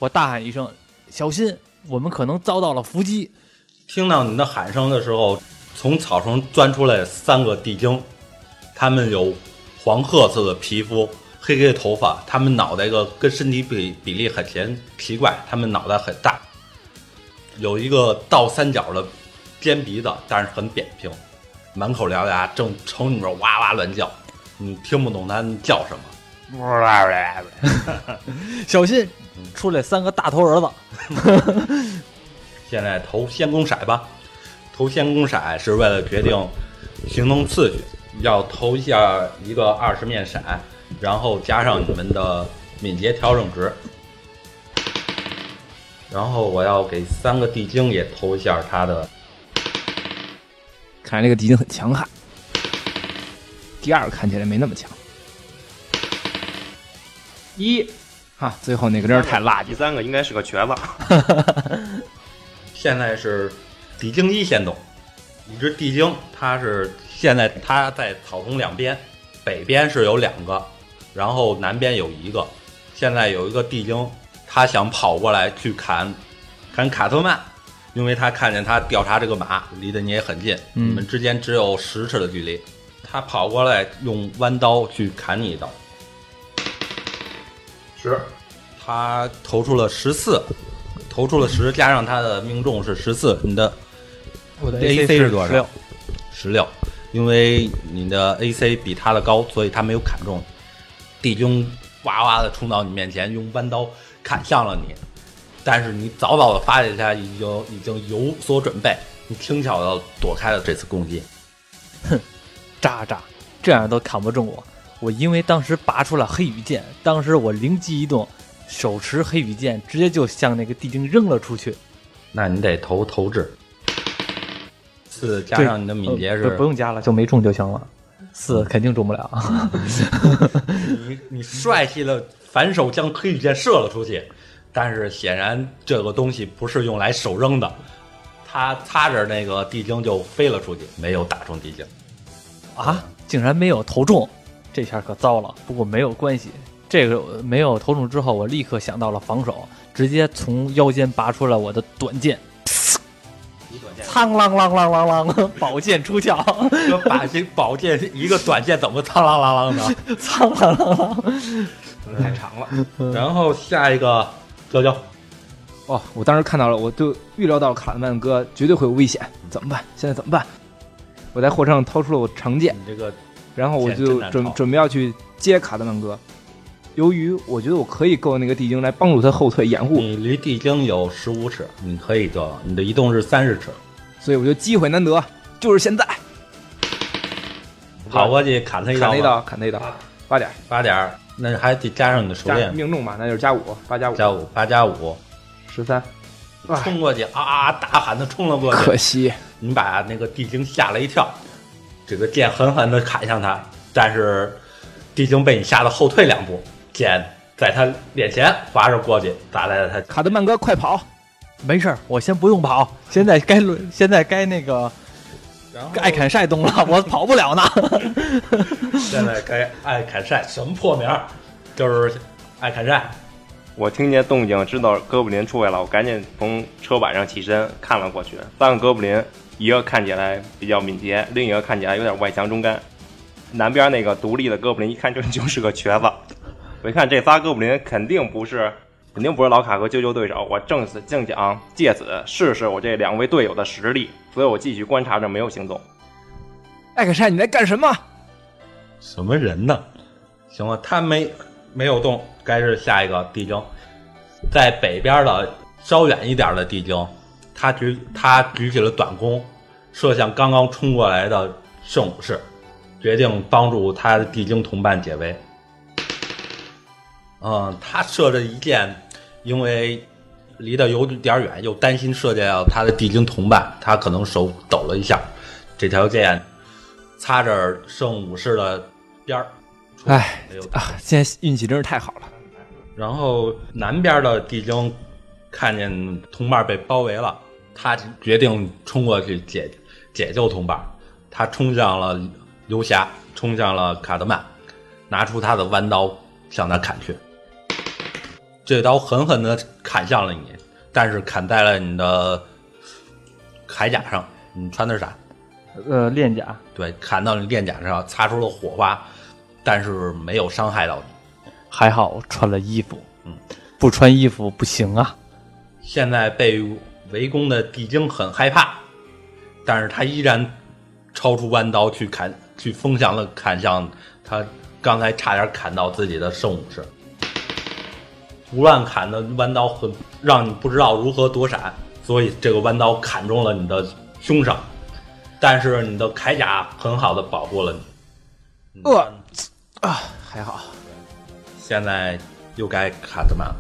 [SPEAKER 1] 我大喊一声：“小心！我们可能遭到了伏击。
[SPEAKER 2] 听到你的喊声的时候，从草丛钻出来三个地精，他们有黄褐色的皮肤，黑黑的头发，他们脑袋个跟身体比比例很奇奇怪，他们脑袋很大，有一个倒三角的尖鼻子，但是很扁平，满口獠牙，正朝你们哇哇乱叫，你听不懂他叫什么。
[SPEAKER 1] 小心！出来三个大头儿子。
[SPEAKER 2] 现在投先攻骰吧，投先攻骰是为了决定行动次序，要投一下一个二十面骰，然后加上你们的敏捷调整值，然后我要给三个地精也投一下他的，
[SPEAKER 4] 看来这个地精很强悍。第二个看起来没那么强。一，哈，最后那个真是太垃圾
[SPEAKER 3] 第。三个应该是个瘸子，
[SPEAKER 2] 现在是地精一先动，一只地精，它是现在它在草丛两边，北边是有两个，然后南边有一个。现在有一个地精，他想跑过来去砍砍卡特曼，因为他看见他调查这个马离得你也很近，
[SPEAKER 1] 嗯
[SPEAKER 2] 你们之间只有十尺的距离。他跑过来用弯刀去砍你一刀，
[SPEAKER 3] 是
[SPEAKER 2] 他投出了十四，投出了十，加上他的命中是十四，你的
[SPEAKER 1] 我的
[SPEAKER 2] AC
[SPEAKER 1] 是
[SPEAKER 2] 是多少
[SPEAKER 1] 十六，
[SPEAKER 2] 十六，因为你的 AC 比他的高，所以他没有砍中。地精哇哇的冲到你面前，用弯刀砍向了你，但是你早早的发现他已经已经有所准备，你轻巧的躲开了这次攻击。
[SPEAKER 1] 哼渣渣，这样都砍不中我。我因为当时拔出了黑羽剑，当时我灵机一动，手持黑羽剑，直接就向那个地精扔了出去。
[SPEAKER 2] 那你得投投掷，四加上你的敏捷
[SPEAKER 1] 呃
[SPEAKER 2] 是
[SPEAKER 1] 不不用加了，就没中就行了。四肯定中不了。
[SPEAKER 2] 你你帅气的反手将黑羽箭射了出去，但是显然这个东西不是用来手扔的，他擦着那个地精就飞了出去，没有打中地精。
[SPEAKER 1] 啊，竟然没有投中，这下可糟了。不过没有关系，这个没有投中之后，我立刻想到了防守，直接从腰间拔出了我的短剑，苍啷啷啷啷啷，宝剑出鞘，
[SPEAKER 2] 这把这宝剑一个短剑怎么苍啷啷啷的？
[SPEAKER 1] 苍啷啷啷。
[SPEAKER 4] 太长了。
[SPEAKER 2] 然后下一个娇娇，
[SPEAKER 4] 哦，我当时看到了，我就预料到卡德曼哥绝对会有危险，怎么办？现在怎么办？我在货车上掏出了我长剑，
[SPEAKER 2] 你这个
[SPEAKER 4] 然后我就准准备要去接卡德曼哥。由于我觉得我可以够那个地精来帮助他后退掩护，
[SPEAKER 2] 你离地精有十五尺，你可以做到，你的移动是三十尺，
[SPEAKER 4] 所以我就机会难得，就是现在。
[SPEAKER 2] 跑过去砍他一刀，
[SPEAKER 4] 砍他一刀，砍他一刀，八点。
[SPEAKER 2] 八点，那还得加上你的熟练，
[SPEAKER 4] 命中吧，那就是加五，八加五，
[SPEAKER 2] 加五八加五，
[SPEAKER 4] 十三。哎。
[SPEAKER 2] 冲过去啊！大喊的冲了过去，
[SPEAKER 4] 可惜，
[SPEAKER 2] 你把那个地精吓了一跳，这个剑狠狠地砍向他，但是地精被你吓得后退两步，剑在他脸前划着过去，砸在了他。
[SPEAKER 4] 卡德曼哥快跑！
[SPEAKER 1] 没事儿，我先不用跑，现在该轮，现在该那个
[SPEAKER 2] 然后
[SPEAKER 1] 爱砍晒动了，我跑不了呢。
[SPEAKER 2] 现在该爱砍晒，什么破名儿？就是爱砍晒。
[SPEAKER 3] 我听见动静，知道哥布林出来了，我赶紧从车板上起身看了过去。三个哥布林，一个看起来比较敏捷，另一个看起来有点外强中干。南边那个独立的哥布林一看就就是个瘸子。我一看这仨哥布林肯定不是肯定不是老卡和啾啾对手。我正是正想借此试试我这两位队友的实力，所以我继续观察着，没有行动。
[SPEAKER 4] 艾克山，你在干什么？
[SPEAKER 2] 什么人呢？行了，他没没有动，该是下一个地精，在北边的稍远一点的地精，他举他举起了短弓，射向刚刚冲过来的圣武士，决定帮助他的地精同伴解围。嗯，他射这一箭，因为离得有点远，又担心射箭到他的地精同伴，他可能手抖了一下，这条箭擦着圣武士的边儿。
[SPEAKER 4] 哎啊，现在运气真是太好了。
[SPEAKER 2] 然后南边的地精看见同伴被包围了，他决定冲过去解解救同伴。他冲向了游侠，冲向了卡德曼，拿出他的弯刀向他砍去。这刀狠狠的砍向了你，但是砍在了你的铠甲上。你穿的是啥？
[SPEAKER 1] 呃，链甲，
[SPEAKER 2] 对，砍到你链甲上，擦出了火花，但是没有伤害到你。
[SPEAKER 1] 还好穿了衣服，
[SPEAKER 2] 嗯，
[SPEAKER 1] 不穿衣服不行啊。
[SPEAKER 2] 现在被围攻的地精很害怕，但是他依然超出弯刀去砍，去风向的砍向他刚才差点砍到自己的圣武士。胡乱砍的弯刀很让你不知道如何躲闪，所以这个弯刀砍中了你的胸上，但是你的铠甲很好的保护了你。
[SPEAKER 4] 呃啊，还好。
[SPEAKER 2] 现在又该卡德曼了。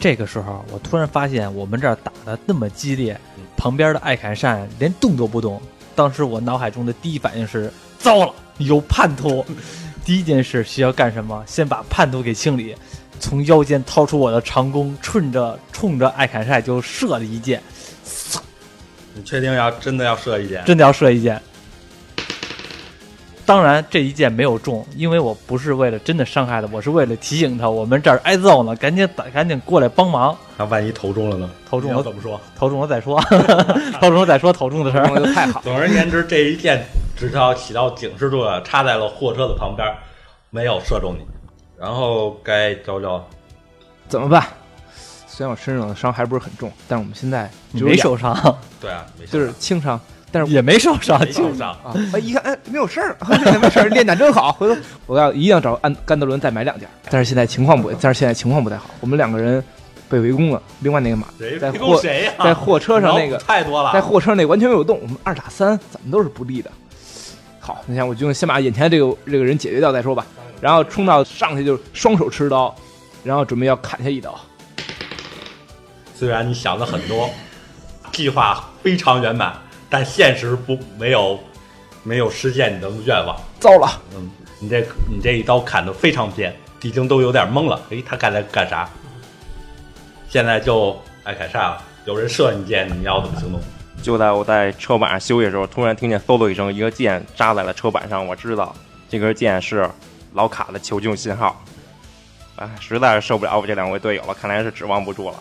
[SPEAKER 1] 这个时候，我突然发现我们这儿打的那么激烈，旁边的艾坎善连动都不动。当时我脑海中的第一反应是：糟了，有叛徒！第一件事需要干什么？先把叛徒给清理。从腰间掏出我的长弓，顺着冲着艾坎晒就射了一箭，
[SPEAKER 2] 你确定要真的要射一箭？
[SPEAKER 1] 真的要射一箭。当然，这一箭没有中，因为我不是为了真的伤害他，我是为了提醒他，我们这儿挨揍呢，赶紧打，赶紧过来帮忙。
[SPEAKER 2] 那万一投中了呢？
[SPEAKER 1] 投中了
[SPEAKER 2] 怎么说？
[SPEAKER 1] 投中了再说，投中了再说投中的事
[SPEAKER 4] 这
[SPEAKER 1] 儿。
[SPEAKER 4] 就太好。
[SPEAKER 2] 总而言之，这一箭只要起到警示作用，插在了货车的旁边，没有射中你。然后该教教，
[SPEAKER 4] 怎么办？虽然我身上的伤还不是很重，但是我们现在
[SPEAKER 1] 没受伤，
[SPEAKER 2] 对啊，没
[SPEAKER 4] 就是轻伤，但是
[SPEAKER 1] 也没受伤，
[SPEAKER 2] 没受伤。
[SPEAKER 4] 啊，哎，一看，哎，没有事儿，没事儿，练胆真好。回头我要一定要找安甘德伦再买两件。但是现在情况不，但是现在情况不太好，我们两个人被围攻了。另外那个马
[SPEAKER 2] 谁
[SPEAKER 4] 在货
[SPEAKER 2] 谁呀？
[SPEAKER 4] 在货车上那个
[SPEAKER 2] 太多了，
[SPEAKER 4] 在货车上那完全没有动，我们二打三怎么都是不利的。好，你看我就先把眼前这个这个人解决掉再说吧，然后冲到上去就双手持刀，然后准备要砍下一刀。
[SPEAKER 2] 虽然你想的很多，计划非常圆满，但现实不没有没有实现你的愿望。
[SPEAKER 4] 糟了，
[SPEAKER 2] 嗯，你这你这一刀砍得非常偏，地精都有点懵了。诶，他刚才干啥？现在就艾凯撒了，有人射你箭，你要怎么行动？
[SPEAKER 3] 就在我在车板上休息的时候，突然听见嗖的一声，一个箭扎在了车板上。我知道这根箭是老卡的求救信号。哎，实在是受不了我这两位队友了，看来是指望不住了。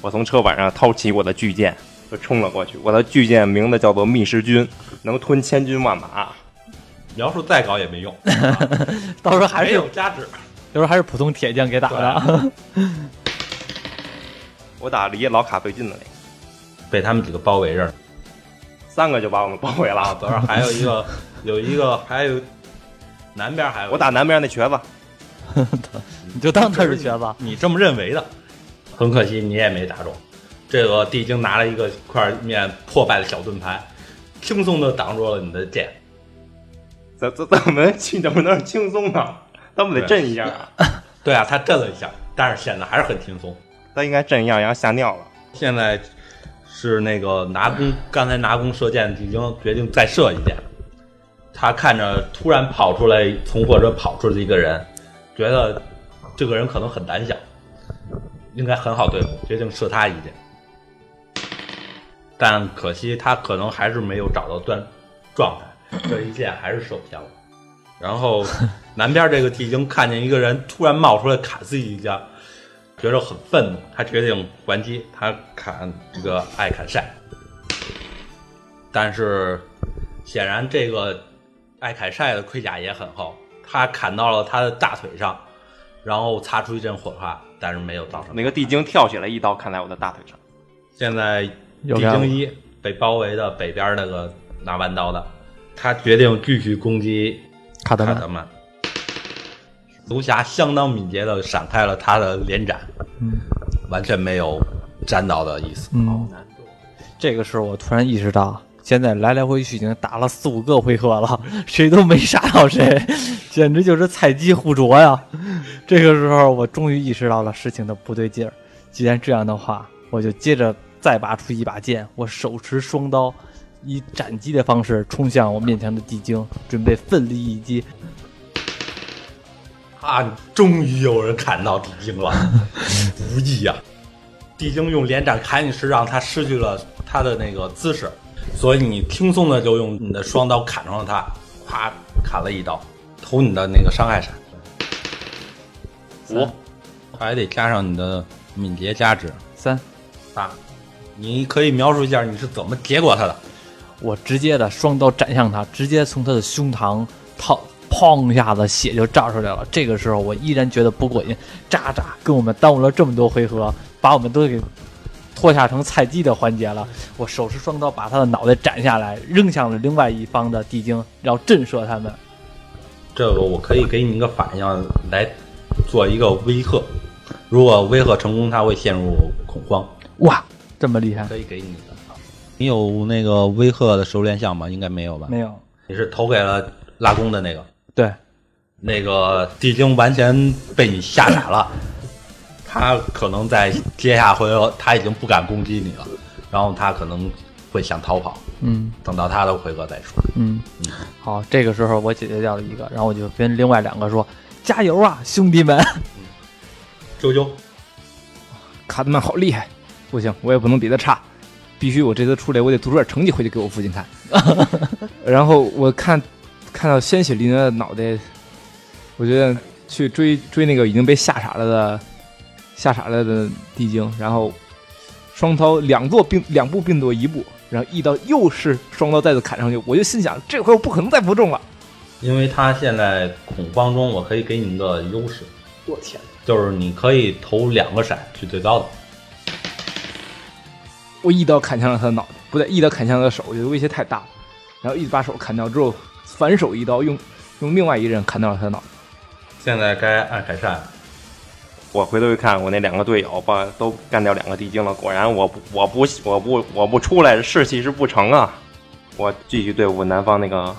[SPEAKER 3] 我从车板上掏起我的巨剑，就冲了过去。我的巨剑名字叫做密室军，能吞千军万马。
[SPEAKER 2] 描述再高也没用，
[SPEAKER 1] 到时候还
[SPEAKER 2] 没
[SPEAKER 1] 是
[SPEAKER 2] 有加值。
[SPEAKER 1] 到时候还是普通铁匠给打的。
[SPEAKER 3] 我打离老卡最近的那个，
[SPEAKER 2] 被他们几个包围着，
[SPEAKER 3] 三个就把我们包围
[SPEAKER 2] 啊，
[SPEAKER 3] 了。
[SPEAKER 2] 等会儿还有一个，有一个，还有南边还有，
[SPEAKER 3] 我打南边那瘸子，
[SPEAKER 1] 你就当他是瘸子。
[SPEAKER 2] 你这么认为的，很可惜你也没打中。这个地精拿了一个块面破败的小盾牌，轻松的挡住了你的剑。
[SPEAKER 3] 怎怎怎么怎么能轻松呢？他们得震一下啊！
[SPEAKER 2] 对啊，他震了一下，但是显得还是很轻松。
[SPEAKER 3] 他应该震一下，然后吓尿了。
[SPEAKER 2] 现在是那个拿弓，刚才拿弓射箭的地精决定再射一箭。他看着突然跑出来，从货车跑出来的一个人，觉得这个人可能很胆小，应该很好对付，决定射他一箭。但可惜他可能还是没有找到状状态，这一箭还是射偏了。然后 南边这个地精看见一个人突然冒出来砍自己一下，觉得很愤怒，他决定还击，他砍这个爱凯晒。但是显然这个爱凯晒的盔甲也很厚，他砍到了他的大腿上，然后擦出一阵火花，但是没有造成
[SPEAKER 3] 那个地精跳起来，一刀砍在我的大腿上。
[SPEAKER 2] 现在地
[SPEAKER 1] 有干
[SPEAKER 2] 精一被包围的北边那个拿弯刀的，他决定继续攻击
[SPEAKER 1] 卡德曼。
[SPEAKER 2] 卢霞相当敏捷的闪开了他的连斩，
[SPEAKER 1] 嗯
[SPEAKER 2] 完全没有沾到的意思。
[SPEAKER 1] 嗯，这个时候我突然意识到，现在来来回去已经打了四五个回合了，谁都没杀到谁，简直就是菜鸡互啄呀！这个时候我终于意识到了事情的不对劲儿。既然这样的话，我就接着再拔出一把剑，我手持双刀，以斩击的方式冲向我面前的地精，准备奋力一击。
[SPEAKER 2] 啊，终于有人砍到地精了，无意呀、地精用连斩砍你时让他失去了他的那个姿势，所以你轻松的就用你的双刀砍中了他，啪砍了一刀，投你的那个伤害闪。
[SPEAKER 3] 五，
[SPEAKER 2] 还得加上你的敏捷加值
[SPEAKER 1] 三，
[SPEAKER 2] 八。你可以描述一下你是怎么结果他的？
[SPEAKER 1] 我直接的双刀斩向他，直接从他的胸膛掏，砰一下子血就炸出来了。这个时候我依然觉得不过瘾，渣渣跟我们耽误了这么多回合，把我们都给拖下成菜鸡的环节了。我手持双刀把他的脑袋斩下来，扔向了另外一方的地精，要震慑他们。
[SPEAKER 2] 这个我可以给你一个反应来做一个威吓，如果威吓成功，他会陷入恐慌。
[SPEAKER 1] 哇，这么厉害？
[SPEAKER 2] 可以给你的。你有那个威赫的熟练项吗？应该没有吧？
[SPEAKER 1] 没有？
[SPEAKER 2] 你是投给了拉弓的那个，
[SPEAKER 1] 对，
[SPEAKER 2] 那个地精完全被你吓傻了，他可能在接下回合他已经不敢攻击你了，然后他可能会想逃跑，
[SPEAKER 1] 嗯
[SPEAKER 2] 等到他的回合再说。
[SPEAKER 1] 嗯，好，这个时候我解决掉了一个，然后我就跟另外两个说：“加油啊，兄弟们！”
[SPEAKER 2] 啾啾，
[SPEAKER 4] 卡德曼好厉害，不行，我也不能比他差，必须我这次出来，我得读出点成绩回去给我父亲看。然后我看看到鲜血淋漓的脑袋，我觉得去追追那个已经被吓傻了的吓傻了的地精，然后双刀两座并两步并作一步，然后一刀又是双刀再次砍上去，我就心想这回我不可能再不中了。
[SPEAKER 2] 因为他现在恐慌中，我可以给你一个优势，
[SPEAKER 4] 我天！
[SPEAKER 2] 就是你可以投两个闪去对刀的。
[SPEAKER 4] 我一刀砍向了他的脑袋，不对，一刀砍向了他的手，我觉得威胁太大了。然后一把手砍掉之后，反手一刀用用另外一刃砍掉了他的脑袋。
[SPEAKER 2] 现在该按凯善，
[SPEAKER 3] 我回头一看，我那两个队友把都干掉两个地精了。果然我不我不我不我不出来，士气是不成啊！我继续对付南方那个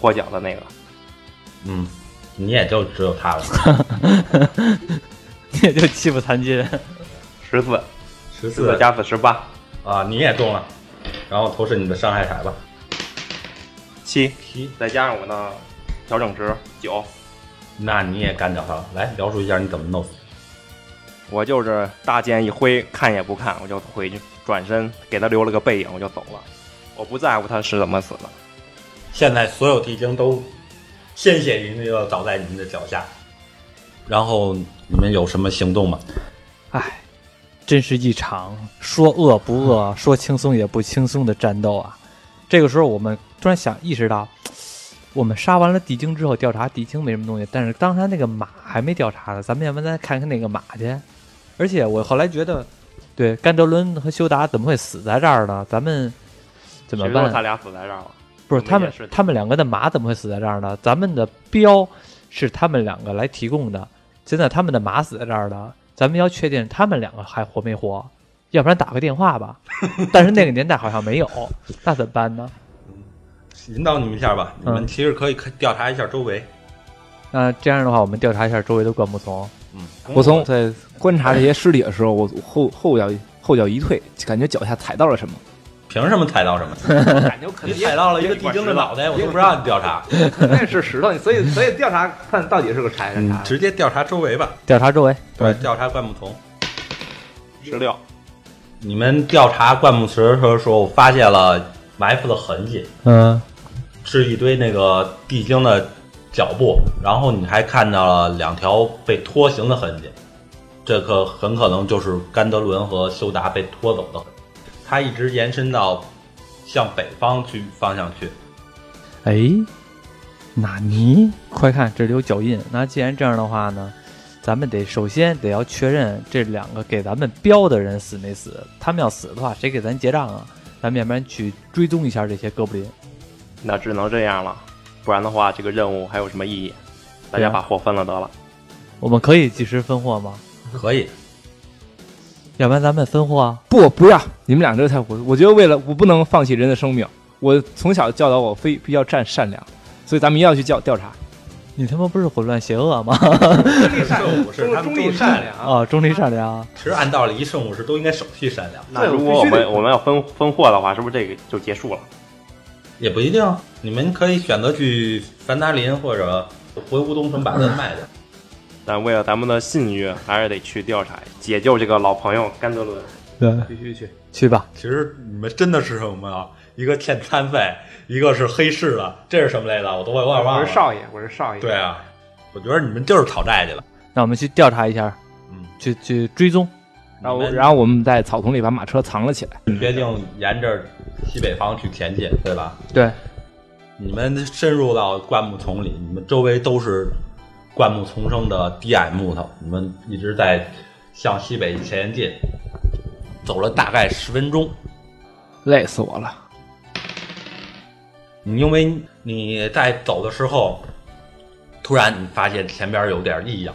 [SPEAKER 3] 跛脚的那个。
[SPEAKER 2] 嗯，你也就只有他了，你
[SPEAKER 1] 也就欺负残疾人。
[SPEAKER 3] 十四，
[SPEAKER 2] 十
[SPEAKER 3] 十四加四十八，
[SPEAKER 2] 啊，你也中了，然后投射你的伤害牌吧，
[SPEAKER 3] 七，
[SPEAKER 2] 七，
[SPEAKER 3] 再加上我的调整值九，
[SPEAKER 2] 那你也干掉他了。来描述一下你怎么弄死。
[SPEAKER 3] 我就是大剑一挥，看也不看，我就回去转身给他留了个背影，我就走了。我不在乎他是怎么死的。
[SPEAKER 2] 现在所有地精都鲜血淋漓的倒在你们的脚下，然后你们有什么行动吗？
[SPEAKER 1] 唉，真是一场说饿不饿，说轻松也不轻松的战斗啊！这个时候，我们突然想意识到，我们杀完了地精之后，调查地精没什么东西，但是刚才那个马还没调查呢，咱们要不然再看看那个马去。而且我后来觉得，对甘德伦和修达怎么会死在这儿呢？咱们怎么办？
[SPEAKER 3] 谁说他俩死在这儿了？
[SPEAKER 1] 不是他们他们两个的马怎么会死在这儿呢？咱们的标是他们两个来提供的，现在他们的马死在这儿了，咱们要确定他们两个还活没活，要不然打个电话吧。但是那个年代好像没有，那怎么办呢？
[SPEAKER 2] 引导你们一下吧，你们
[SPEAKER 1] 嗯
[SPEAKER 2] 其实可以看调查一下周围。
[SPEAKER 1] 那这样的话，我们调查一下周围的灌木丛。
[SPEAKER 2] 嗯，
[SPEAKER 4] 我从在观察这些尸体的时候，我后后脚后脚一退，感觉脚下踩到了什么。
[SPEAKER 2] 凭什么踩到什么？
[SPEAKER 4] 感觉可
[SPEAKER 2] 你踩到了一个地精的脑袋，我都不让你调查。
[SPEAKER 4] 那是石头，所以所以调查看到底是个啥。
[SPEAKER 2] 直接调查周围吧。
[SPEAKER 1] 调查周围，
[SPEAKER 2] 对，调查灌木丛。
[SPEAKER 3] 十六，
[SPEAKER 2] 你们调查灌木池的时候，发现了埋伏的痕迹，
[SPEAKER 1] 嗯，
[SPEAKER 2] 是一堆那个地精的脚步，然后你还看到了两条被拖行的痕迹，这可很可能就是甘德伦和修达被拖走的痕迹。它一直延伸到向北方去方向去。
[SPEAKER 1] 哎，纳尼？快看，这里有脚印。那既然这样的话呢，咱们得首先得要确认这两个给咱们标的人死没死。他们要死的话，谁给咱结账啊？咱们要不然去追踪一下这些哥布林。
[SPEAKER 3] 那只能这样了，不然的话，这个任务还有什么意义？大家把货分了得了。
[SPEAKER 1] 我们可以及时分货吗？
[SPEAKER 2] 可以，
[SPEAKER 1] 要不然咱们分货啊？
[SPEAKER 4] 不，不要！你们俩这个太糊涂。我觉得为了我不能放弃人的生命，我从小教导我非必要占善良，所以咱们一定要去调调查。
[SPEAKER 1] 你他妈不是混乱邪恶吗？
[SPEAKER 2] 圣武士他们
[SPEAKER 4] 中立善良。
[SPEAKER 1] 啊，中立善良。
[SPEAKER 2] 其实按道理，一圣武士都应该手续善良，
[SPEAKER 3] 那如果我们我们要分分货的话，是不是这个就结束了？
[SPEAKER 2] 也不一定。你们可以选择去凡达林或者回乌东城把它卖掉。
[SPEAKER 3] 但为了咱们的信誉，还是得去调查，解救这个老朋友甘德伦。
[SPEAKER 1] 对，
[SPEAKER 4] 必须去。
[SPEAKER 1] 去吧。
[SPEAKER 2] 其实你们真的是什么啊？一个欠餐费，一个是黑市的，这是什么来的？我都我有点忘了。
[SPEAKER 4] 我是少爷，我是少爷。
[SPEAKER 2] 对啊，我觉得你们就是讨债去了。
[SPEAKER 1] 那我们去调查一下，
[SPEAKER 2] 嗯，
[SPEAKER 1] 去去追踪。
[SPEAKER 4] 然后然后我们在草丛里把马车藏了起来。
[SPEAKER 2] 决定沿着西北方去前进，对吧？
[SPEAKER 1] 对，
[SPEAKER 2] 你们深入到灌木丛里，你们周围都是灌木丛生的低矮木头，你们一直在向西北前进，走了大概十分钟。
[SPEAKER 4] 累死我了。
[SPEAKER 2] 你因为你在走的时候，突然你发现前边有点异样，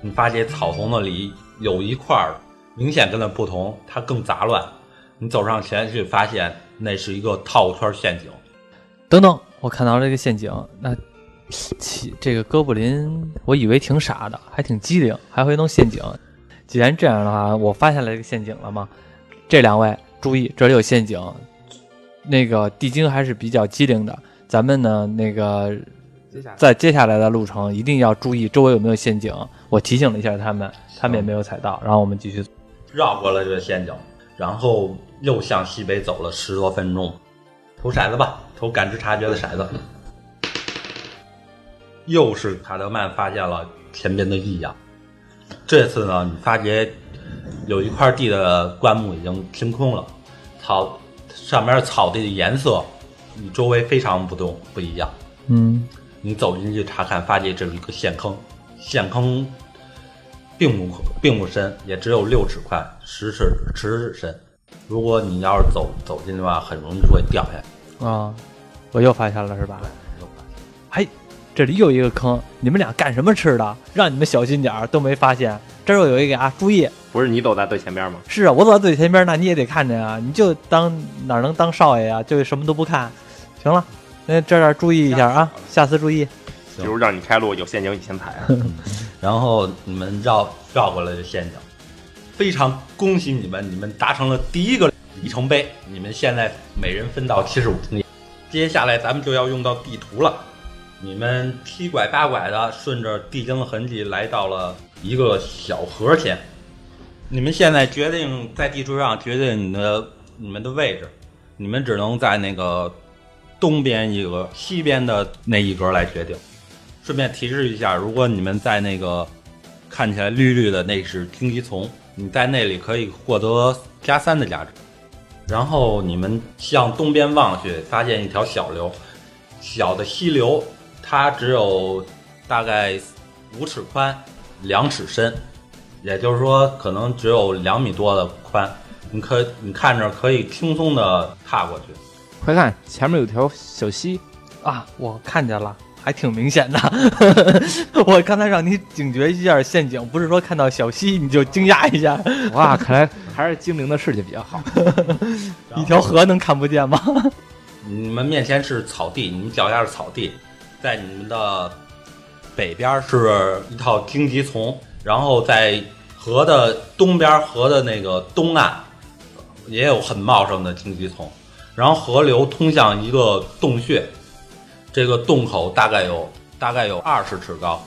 [SPEAKER 2] 你发现草丛那里有一块儿明显跟那不同，它更杂乱。你走上前去，发现那是一个套圈陷阱。
[SPEAKER 1] 等等，我看到这个陷阱，那其这个哥布林，我以为挺傻的，还挺机灵，还会弄陷阱。既然这样的话，我发现了这个陷阱了吗？这两位注意，这里有陷阱。那个地精还是比较机灵的，咱们呢，那个在接下来的路程一定要注意周围有没有陷阱。我提醒了一下他们，他们也没有踩到。然后我们继续。
[SPEAKER 2] 绕过了这个陷阱，然后又向西北走了十多分钟。投骰子吧，投感知察觉的骰子。又是卡德曼发现了前边的异样。这次呢，你发觉有一块地的灌木已经清空了，草上面草地的颜色与周围非常不同不一样。
[SPEAKER 1] 嗯，
[SPEAKER 2] 你走进去查看，发现这是一个陷坑，陷坑并不并不深，也只有六尺宽，十尺十尺深。如果你要是走走进去的话，很容易就会掉下来。
[SPEAKER 1] 啊，我又发现了是吧？哎，这里又一个坑，你们俩干什么吃的？让你们小心点儿，都没发现。这儿又有一个啊，注意！
[SPEAKER 3] 不是你走在最前边吗？
[SPEAKER 1] 是啊，我走在最前边，那你也得看着呀。你就当哪能当少爷啊？就什么都不看。行了，那这儿注意一下啊，下次注意。
[SPEAKER 2] 行
[SPEAKER 3] 就是让你开路，有陷阱你先踩。
[SPEAKER 2] 然后你们绕绕过了这陷阱，非常恭喜你们，你们达成了第一个里程碑。你们现在每人分到七十五经验。接下来咱们就要用到地图了。你们七拐八拐的顺着地精的痕迹来到了一个小河前。你们现在决定在地图上决定你的你们的位置，你们只能在那个东边一格、西边的那一格来决定。顺便提示一下，如果你们在那个看起来绿绿的，那是荆棘丛，你在那里可以获得加三的价值。然后你们向东边望去，发现一条小流，小的溪流，它只有大概五尺宽，两尺深，也就是说可能只有两米多的宽。你可你看着可以轻松的踏过去。
[SPEAKER 4] 快看，前面有条小溪，
[SPEAKER 1] 啊，我看见了，还挺明显的。我刚才让你警觉一下陷阱，不是说看到小溪你就惊讶一下，
[SPEAKER 4] 哇，看来还是精灵的视觉比较好。
[SPEAKER 1] 一条河能看不见吗？
[SPEAKER 2] 你们面前是草地，你们脚下是草地，在你们的北边是一套荆棘丛，然后在河的东边，河的那个东岸也有很茂盛的荆棘丛，然后河流通向一个洞穴，这个洞口大概有大概有二十尺高，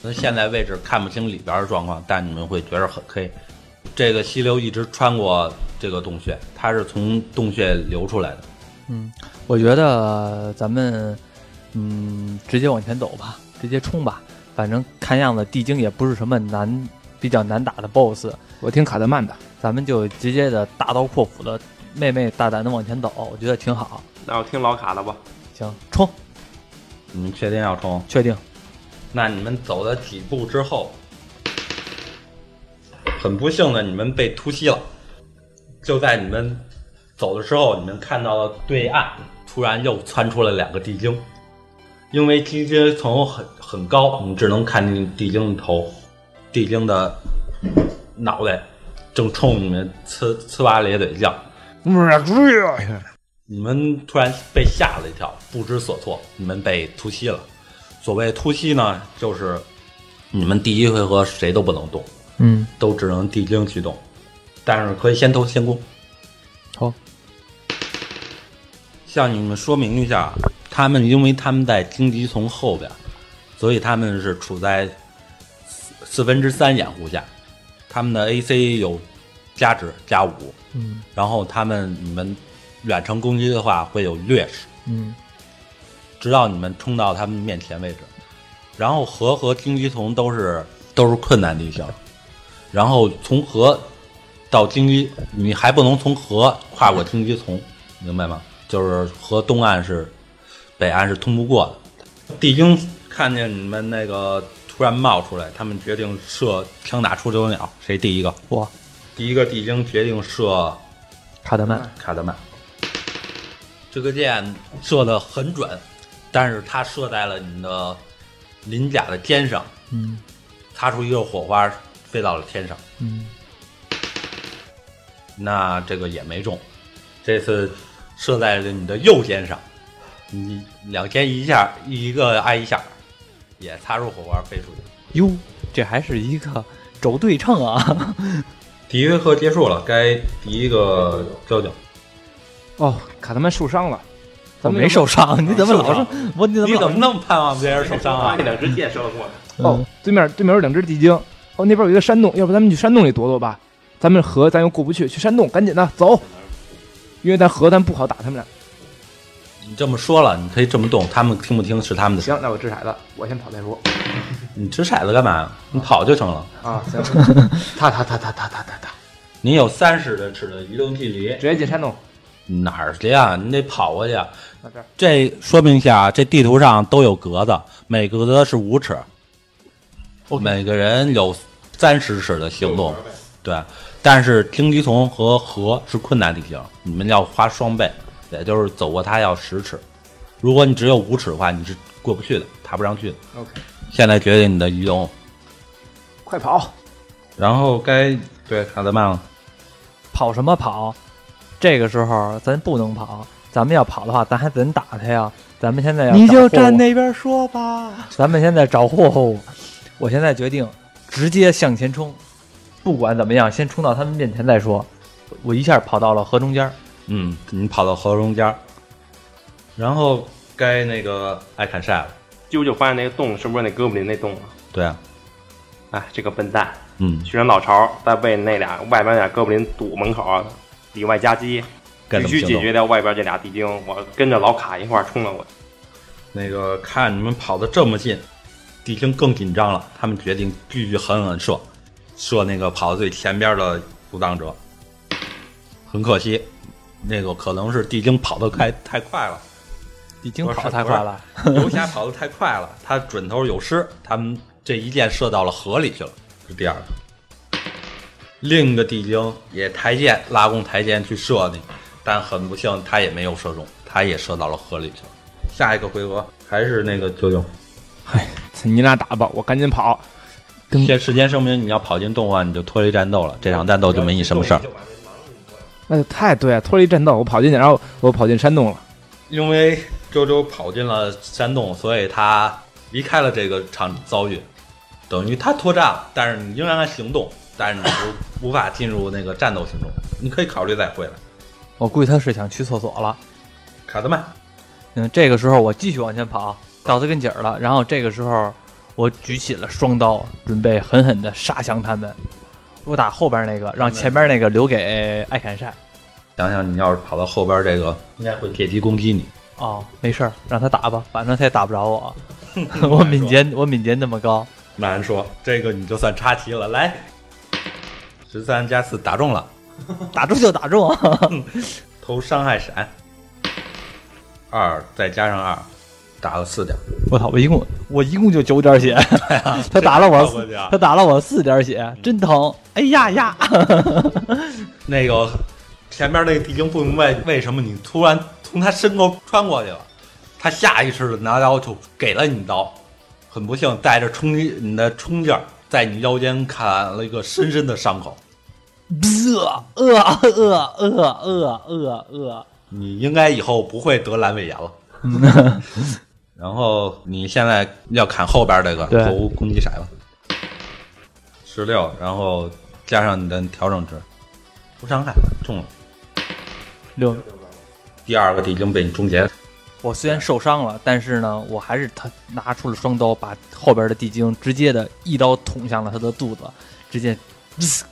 [SPEAKER 2] 那现在位置看不清里边的状况，但你们会觉得很黑。这个溪流一直穿过这个洞穴，它是从洞穴流出来的。
[SPEAKER 1] 嗯，我觉得咱们嗯直接往前走吧，直接冲吧。反正看样子地精也不是什么难比较难打的 BOSS，
[SPEAKER 4] 我听卡德曼的，
[SPEAKER 1] 咱们就直接的大刀阔斧的妹妹大胆的往前走，我觉得挺好。
[SPEAKER 3] 那我听老卡的吧。
[SPEAKER 1] 行，冲，
[SPEAKER 2] 你们确定要冲？
[SPEAKER 1] 确定。
[SPEAKER 2] 那你们走了几步之后，很不幸的，你们被突袭了。就在你们走的时候，你们看到了对岸突然又窜出了两个地精，因为地精层很很高，你只能看见地精的头，地精的脑袋正冲你们呲呲哇咧嘴叫。你们突然被吓了一跳，不知所措，你们被突袭了。所谓突袭呢，就是你们第一回合谁都不能动，
[SPEAKER 1] 嗯，
[SPEAKER 2] 都只能地精去动，但是可以先偷先攻。
[SPEAKER 1] 好，
[SPEAKER 2] 向你们说明一下，他们因为他们在荆棘丛后边，所以他们是处在四四分之三掩护下，他们的 AC 有加值加五，
[SPEAKER 1] 嗯
[SPEAKER 2] 然后他们你们远程攻击的话会有劣势，
[SPEAKER 1] 嗯
[SPEAKER 2] 直到你们冲到他们面前为止。然后河和荆棘丛都是都是困难地形，然后从河到荆棘，你还不能从河跨过荆棘丛，明白吗？就是河东岸是北岸是通不过的。地精看见你们那个突然冒出来，他们决定射枪打出九鸟，谁第一个？
[SPEAKER 1] 我
[SPEAKER 2] 第一个地精决定射
[SPEAKER 1] 卡德曼，
[SPEAKER 2] 卡德曼。这个箭射的很准，但是它射在了你的鳞甲的肩上，
[SPEAKER 1] 嗯
[SPEAKER 2] 擦出一个火花，飞到了天上。
[SPEAKER 1] 嗯
[SPEAKER 2] 那这个也没中，这次射在了你的右肩上，你两天一下，一个挨一下，也擦出火花飞出去。
[SPEAKER 1] 哟，这还是一个轴对称啊！
[SPEAKER 2] 第一回合结束了，该第一个交警。
[SPEAKER 4] 哦，卡特曼受伤了，怎么没
[SPEAKER 1] 受伤，你怎么老是我？你怎么
[SPEAKER 2] 你怎么那么盼望别人受伤啊？
[SPEAKER 3] 两只箭射了过来。
[SPEAKER 4] 哦，对面对面有两只地精，哦，那边有一个山洞，要不咱们去山洞里躲躲吧？咱们河咱又过不去，去山洞，赶紧的走，因为咱河咱不好打他们俩。
[SPEAKER 2] 你这么说了，你可以这么动，他们听不听是他们的事。
[SPEAKER 4] 行，那我掷骰子，我先跑再说。
[SPEAKER 2] 你掷骰子干嘛？你跑就成了。
[SPEAKER 4] 啊，行，踏踏踏踏踏踏踏踏，
[SPEAKER 2] 你有三十的尺的移动距离
[SPEAKER 4] 直，接进山洞，
[SPEAKER 2] 哪儿去呀？你得跑过去啊。
[SPEAKER 4] 这。
[SPEAKER 2] 这说明一下啊，这地图上都有格子，每个格子是五尺，每个人有三十尺的行动。对，但是荆棘丛和河是困难地形，你们要花双倍，也就是走过它要十尺。如果你只有五尺的话，你是过不去的，爬不上去的。
[SPEAKER 4] OK，
[SPEAKER 2] 现在决定你的移动，
[SPEAKER 4] 快跑！
[SPEAKER 2] 然后该对卡德曼了。
[SPEAKER 1] 跑什么跑？这个时候咱不能跑，咱们要跑的话，咱还怎打他呀？咱们现在要
[SPEAKER 2] 你就站那边说吧。
[SPEAKER 1] 咱们现在找货物，我现在决定直接向前冲，不管怎么样，先冲到他们面前再说。我一下跑到了河中间儿，
[SPEAKER 2] 嗯，你跑到河中间儿，然后该那个艾坎晒了。
[SPEAKER 3] 啾啾发现那个洞是不是那哥布林那洞啊？
[SPEAKER 2] 对啊，
[SPEAKER 3] 哎，这个笨蛋，
[SPEAKER 2] 嗯，
[SPEAKER 3] 去人老巢，再被那俩外边俩哥布林堵门口，里外夹击，必须解决掉外边这俩地精。我跟着老卡一块儿冲了过去。
[SPEAKER 2] 那个看你们跑的这么近，地精更紧张了，他们决定继续狠狠射，射那个跑到最前边的阻挡者。很可惜，那个可能是地精跑得太太快了，
[SPEAKER 1] 地精跑太快了。
[SPEAKER 2] 游侠跑得太快了，他准头有失，他们这一箭射到了河里去了，是第二个。另一个地精也抬箭拉弓抬箭去射你，但很不幸他也没有射中，他也射到了河里去了。下一个回合还是那个九九，嗨，
[SPEAKER 4] 你俩打吧，我赶紧跑。
[SPEAKER 2] 先事先声明，你要跑进洞啊，你就脱离战斗了，这场战斗就没你什么事儿。
[SPEAKER 4] 那就太对了，脱离战斗，我跑进去，然后我跑进山洞了。
[SPEAKER 2] 因为周周跑进了山洞，所以他离开了这个场遭遇，等于他脱战了。但是你仍然行动，但是你无无法进入那个战斗行动。你可以考虑再回来。
[SPEAKER 1] 我估计他是想去厕所了。
[SPEAKER 2] 卡德曼，
[SPEAKER 1] 嗯，这个时候我继续往前跑，到他跟前儿了。然后这个时候我举起了双刀，准备狠狠地杀向他们。我打后边那个，让前边那个留给艾坎晒。
[SPEAKER 2] 想想你要是跑到后边，这个应该会借机攻击你。
[SPEAKER 1] 哦，没事儿，让他打吧，反正他也打不着我。我敏捷，我敏捷那么高。
[SPEAKER 2] 慢慢说，这个你就算插旗了。来，十三加四打中了，
[SPEAKER 1] 打中就打中，
[SPEAKER 2] 投伤害闪，二再加上二，打了四点。
[SPEAKER 1] 我操！我一共我一共就九点血，他打了我他打了我四点血，真疼！哎呀呀！
[SPEAKER 2] 那个前面那个地精不明白为什么你突然从他身后穿过去了，他下意识的拿刀就给了你一刀，很不幸带着冲击你的冲劲儿，在你腰间砍了一个深深的伤口。
[SPEAKER 1] 呃呃呃呃呃呃呃，
[SPEAKER 2] 你应该以后不会得阑尾炎了。然后你现在要砍后边这个
[SPEAKER 1] 对
[SPEAKER 2] 投攻击骰子，十六，然后加上你的调整值，不伤害，中了。
[SPEAKER 1] 六。
[SPEAKER 2] 第二个地精被你终结，
[SPEAKER 1] 我虽然受伤了，但是呢，我还是他拿出了双刀，把后边的地精直接的一刀捅向了他的肚子，直接，嘶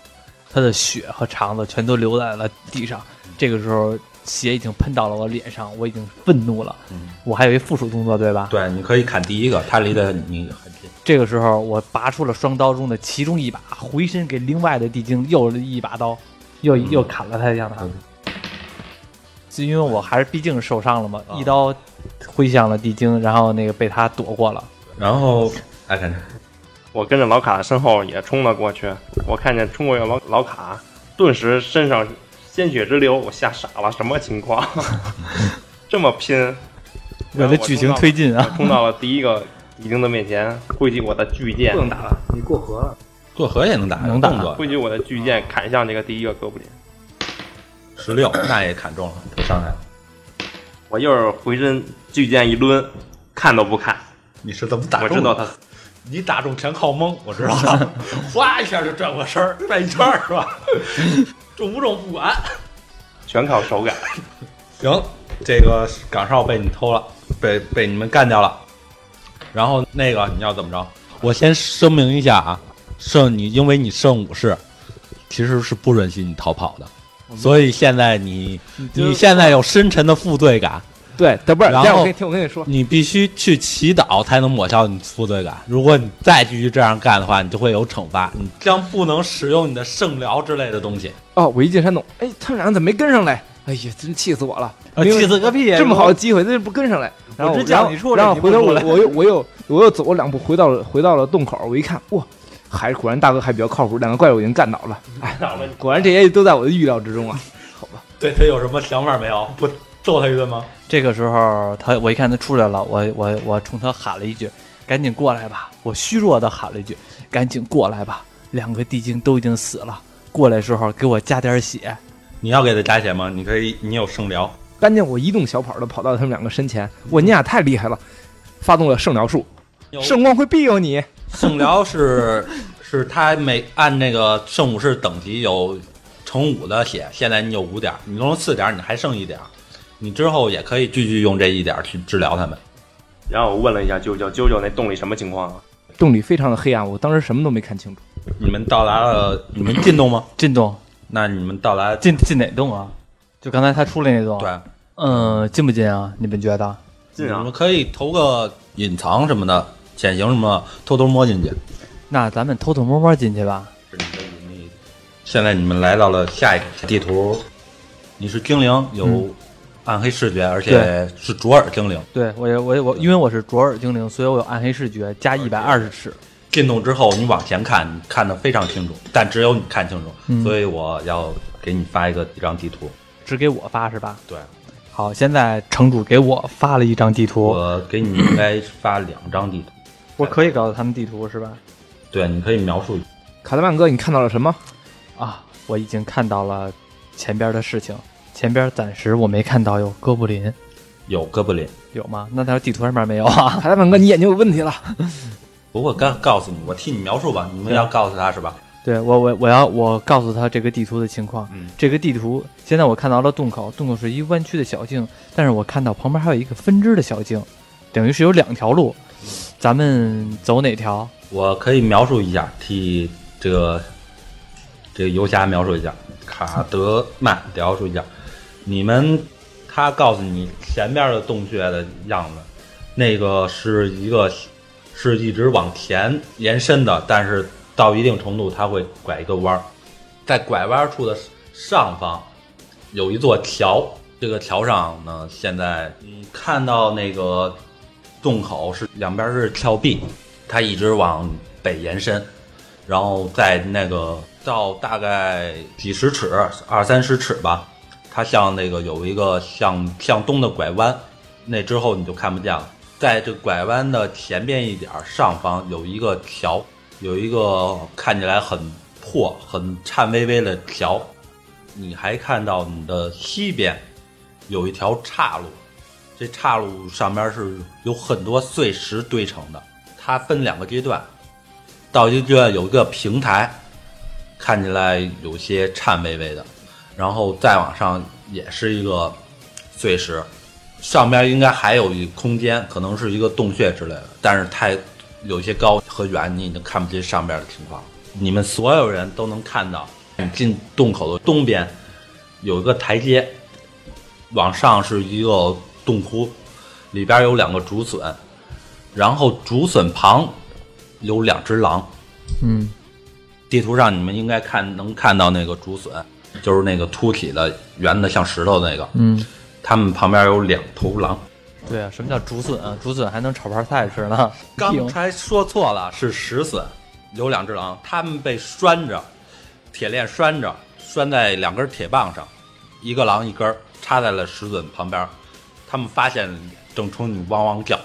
[SPEAKER 1] 他的血和肠子全都流在了地上。这个时候，血已经喷到了我脸上，我已经愤怒了。
[SPEAKER 2] 嗯
[SPEAKER 1] 我还有一附属动作，对吧？
[SPEAKER 2] 对，你可以砍第一个，他离得你很近。
[SPEAKER 1] 这个时候，我拔出了双刀中的其中一把，回身给另外的地精又一把刀，又又砍了他一下他。就因为我还是毕竟受伤了嘛，
[SPEAKER 2] 啊
[SPEAKER 1] 一刀挥向了地精，然后那个被他躲过了。
[SPEAKER 2] 然后，哎，看
[SPEAKER 3] 我跟着老卡身后也冲了过去，我看见冲过去的老老卡，顿时身上鲜血直流，我吓傻了，什么情况？这么拼？
[SPEAKER 1] 为了剧情推进啊，
[SPEAKER 3] 冲到了第一个敌人的面前，挥起我的巨剑
[SPEAKER 4] 不，能打了，你过河了。
[SPEAKER 2] 过河也能打，
[SPEAKER 1] 能打
[SPEAKER 3] 挥起我的巨剑砍向这个第一个哥布林。
[SPEAKER 2] 十六，那也砍中了，得伤害。
[SPEAKER 3] 我又是回身巨剑一抡，看都不看，
[SPEAKER 2] 你是怎么打
[SPEAKER 3] 我
[SPEAKER 2] 中的？
[SPEAKER 3] 知道他
[SPEAKER 2] 你打中全靠蒙，我知道了，哗一下就转过身儿，转一圈是吧？中不中不管。
[SPEAKER 3] 全靠手感。
[SPEAKER 2] 行，这个岗哨被你偷了，被被你们干掉了。然后那个你要怎么着？我先声明一下啊，圣你因为你圣武士，其实是不允许你逃跑的，所以现在你你现在有深沉的负罪感，
[SPEAKER 4] 对，但不是，
[SPEAKER 2] 然后
[SPEAKER 4] 我跟你听，我跟你说，
[SPEAKER 2] 你必须去祈祷才能抹消你负罪感。如果你再继续这样干的话，你就会有惩罚，你将不能使用你的圣疗之类的东西。
[SPEAKER 4] 哦，我一进山洞，哎，他们俩怎么没跟上来？哎呀，真气死我了！
[SPEAKER 1] 气死个屁！
[SPEAKER 4] 这么好的机会，这不跟上来？然后然后回头我我又我又我又走了两步，回到了回到了洞口，我一看，哇，还是果然大哥还比较靠谱，两个怪物已经干倒了。哎，果然这些都在我的预料之中啊。
[SPEAKER 2] 好吧对他有什么想法没有？不揍他一顿吗？
[SPEAKER 1] 这个时候，他我一看他出来了，我我我冲他喊了一句：“赶紧过来吧！”我虚弱的喊了一句：“赶紧过来吧！”两个地精都已经死了，过来时候给我加点血。
[SPEAKER 2] 你要给他加血吗？你可以，你有圣疗。
[SPEAKER 4] 赶紧我一动小跑的跑到他们两个身前，我你俩太厉害了，发动了圣疗术，圣光会庇佑你。
[SPEAKER 2] 圣疗是 是他每按那个圣武士等级有乘五的血，现在你有五点，你用了四点，你还剩一点儿，你之后也可以继续用这一点儿去治疗他们。
[SPEAKER 3] 然后我问了一下啾啾，啾啾那洞里什么情况啊？
[SPEAKER 4] 洞里非常的黑暗，我当时什么都没看清楚。
[SPEAKER 2] 你们到达了，你们进洞吗？
[SPEAKER 1] 进洞
[SPEAKER 2] 那你们到达
[SPEAKER 1] 进进哪洞啊？就刚才他出来那洞。
[SPEAKER 2] 对，
[SPEAKER 1] 嗯，进不进啊？你们觉得？
[SPEAKER 3] 进啊
[SPEAKER 2] 你们！可以投个隐藏什么的，潜行什么，偷偷摸进去。
[SPEAKER 1] 那咱们偷偷摸摸进去吧。
[SPEAKER 2] 现在你们来到了下一个地图，你是精灵，有暗黑视觉，而且是卓尔精灵。
[SPEAKER 1] 对我也我也我，因为我是卓尔精灵，所以我有暗黑视觉，加一百二十尺。
[SPEAKER 2] 进洞之后，你往前看，你看得非常清楚，但只有你看清楚，
[SPEAKER 1] 嗯
[SPEAKER 2] 所以我要给你发一个一张地图。
[SPEAKER 1] 只给我发是吧？
[SPEAKER 2] 对，
[SPEAKER 1] 好，现在城主给我发了一张地图，
[SPEAKER 2] 我给你应该发两张地图。
[SPEAKER 1] 我可以告诉他们地图是吧？
[SPEAKER 2] 对，你可以描述。
[SPEAKER 4] 卡德曼哥，你看到了什么？
[SPEAKER 1] 啊，我已经看到了前边的事情，前边暂时我没看到有哥布林，
[SPEAKER 2] 有哥布林，
[SPEAKER 1] 有吗？那条地图上面没有啊？
[SPEAKER 4] 卡德曼哥，你眼睛有问题了。
[SPEAKER 2] 不过刚告诉你，我替你描述吧。你们要告诉他是吧？
[SPEAKER 1] 对我我我要我告诉他这个地图的情况。
[SPEAKER 2] 嗯，
[SPEAKER 1] 这个地图现在我看到了洞口，洞口是一弯曲的小径，但是我看到旁边还有一个分支的小径，等于是有两条路，咱们走哪条？
[SPEAKER 2] 我可以描述一下，替这个这个游侠描述一下，卡德曼描述一下。你们，他告诉你前边的洞穴的样子，那个是一个是一直往前延伸的，但是到一定程度它会拐一个弯儿，在拐弯处的上方有一座桥，这个桥上呢，现在你看到那个洞口是两边是峭壁，它一直往北延伸，然后在那个到大概几十尺、二三十尺吧，它向那个有一个向向东的拐弯，那之后你就看不见了。在这拐弯的前边一点上方有一个桥，有一个看起来很破、很颤巍巍的桥。你还看到你的西边有一条岔路，这岔路上面是有很多碎石堆成的，它分两个阶段，到一个阶段有一个平台，看起来有些颤巍巍的，然后再往上也是一个碎石，上边应该还有一空间，可能是一个洞穴之类的，但是太有些高和远，你已经看不清上边的情况。你们所有人都能看到，你进洞口的东边有一个台阶，往上是一个洞窟，里边有两个竹笋，然后竹笋旁有两只狼。
[SPEAKER 1] 嗯，
[SPEAKER 2] 地图上你们应该看能看到那个竹笋，就是那个凸起的、圆的像石头的那个。
[SPEAKER 1] 嗯，
[SPEAKER 2] 它们旁边有两头狼。
[SPEAKER 1] 对啊，什么叫竹笋啊？竹笋还能炒盘菜吃呢。
[SPEAKER 2] 刚才说错了，是石笋，有两只狼，它们被拴着，铁链拴着，拴在两根铁棒上，一个狼一根儿插在了石笋旁边。他们发现正冲你汪汪叫，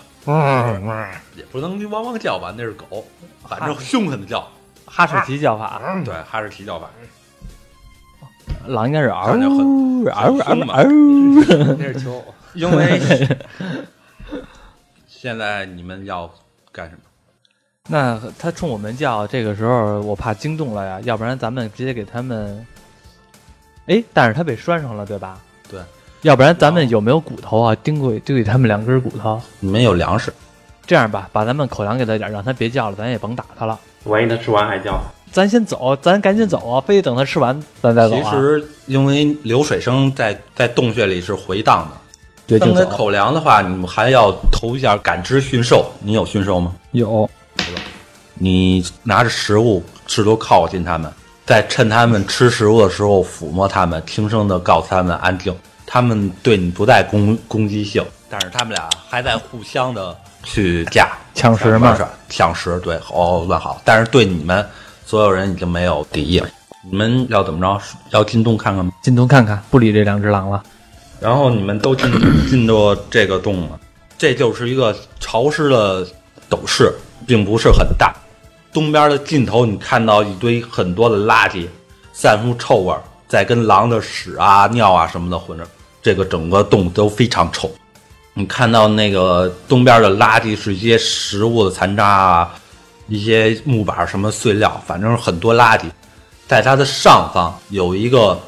[SPEAKER 2] 也不能汪汪叫吧，那是狗，反正凶狠的叫。
[SPEAKER 1] 哈士奇叫法，
[SPEAKER 2] 对，哈士奇叫法。
[SPEAKER 1] 狼应该是嗷嗷呜嗷嗷。
[SPEAKER 4] 那是球。
[SPEAKER 2] 因为 现在你们要干什么？
[SPEAKER 1] 那他冲我们叫，这个时候我怕惊动了呀，要不然咱们直接给他们。哎，但是他被拴上了，对吧？
[SPEAKER 2] 对。
[SPEAKER 1] 要不然咱们有没有骨头啊？钉过丢给他们两根骨头。
[SPEAKER 2] 你们有粮食，
[SPEAKER 1] 这样吧，把咱们口粮给他点，让他别叫了，咱也甭打他了。
[SPEAKER 3] 万一他吃完还叫，
[SPEAKER 1] 咱先走，咱赶紧走啊！非得等他吃完咱再走啊。
[SPEAKER 2] 其实因为流水声在在洞穴里是回荡的。
[SPEAKER 1] 对，就走。
[SPEAKER 2] 分给口粮的话，你们还要投一下感知驯兽。你有驯兽吗？
[SPEAKER 1] 有，
[SPEAKER 2] 你拿着食物试图靠近他们，在趁他们吃食物的时候抚摸他们，轻声的告诉他们安静。他们对你不带攻攻击性，但是他们俩还在互相的去架
[SPEAKER 1] 抢食嘛。
[SPEAKER 2] 抢食，对，哦，乱好。但是对你们所有人已经没有敌意了。你们要怎么着？要进洞看看吗？
[SPEAKER 1] 进洞看看，不理这两只狼了。
[SPEAKER 2] 然后你们都进 进到这个洞了，这就是一个潮湿的斗室，并不是很大。东边的尽头，你看到一堆很多的垃圾，散出臭味儿，在跟狼的屎啊、尿啊什么的混着，这个整个洞都非常臭。你看到那个东边的垃圾是一些食物的残渣啊，一些木板什么碎料，反正很多垃圾。在它的上方有一个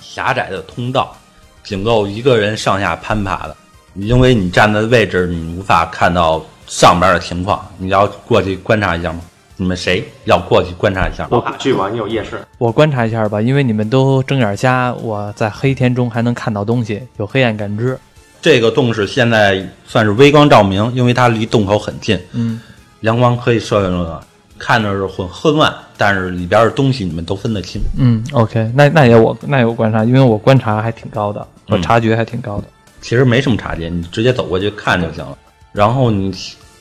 [SPEAKER 2] 狭窄的通道。仅够一个人上下攀爬的，因为你站的位置，你无法看到上边的情况。你要过去观察一下吗？你们谁要过去观察一下吗？
[SPEAKER 3] 我不去吧，你有夜视。
[SPEAKER 1] 我观察一下吧，因为你们都睁眼瞎，我在黑天中还能看到东西，有黑暗感知。
[SPEAKER 2] 这个洞是现在算是微光照明，因为它离洞口很近，
[SPEAKER 1] 嗯，
[SPEAKER 2] 阳光可以射进来，看着是混混乱，但是里边的东西你们都分得清。
[SPEAKER 1] 嗯，OK，那那也我那也我观察，因为我观察还挺高的，我察觉还挺高的。
[SPEAKER 2] 其实没什么察觉，你直接走过去看就行了。然后你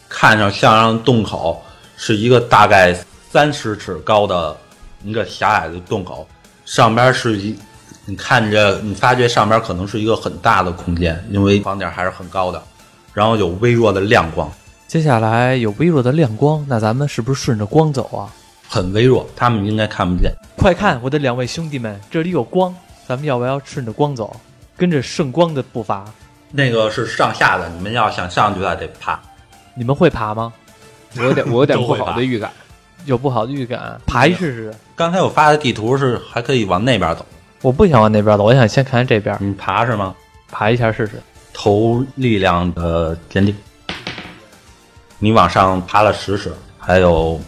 [SPEAKER 2] 看上向上洞口是一个大概三十尺高的一个狭隘的洞口，上边是一，你看着你发觉上边可能是一个很大的空间，因为房顶还是很高的，然后有微弱的亮光，
[SPEAKER 1] 接下来有微弱的亮光，那咱们是不是顺着光走啊？
[SPEAKER 2] 很微弱，他们应该看不见。
[SPEAKER 1] 快看，我的两位兄弟们，这里有光，咱们要不要顺着光走，跟着圣光的步伐？
[SPEAKER 2] 那个是上下的，你们要想上去的话得爬。
[SPEAKER 1] 你们会爬吗？
[SPEAKER 4] 我有点我有点 不好的预感。
[SPEAKER 1] 有不好的预感，爬一试试。
[SPEAKER 2] 刚才我发的地图是还可以往那边走，
[SPEAKER 1] 我不想往那边走，我想先看看这边，
[SPEAKER 2] 你爬是吗？
[SPEAKER 1] 爬一下试试。
[SPEAKER 2] 投力量的坚定。你往上爬了十尺，还有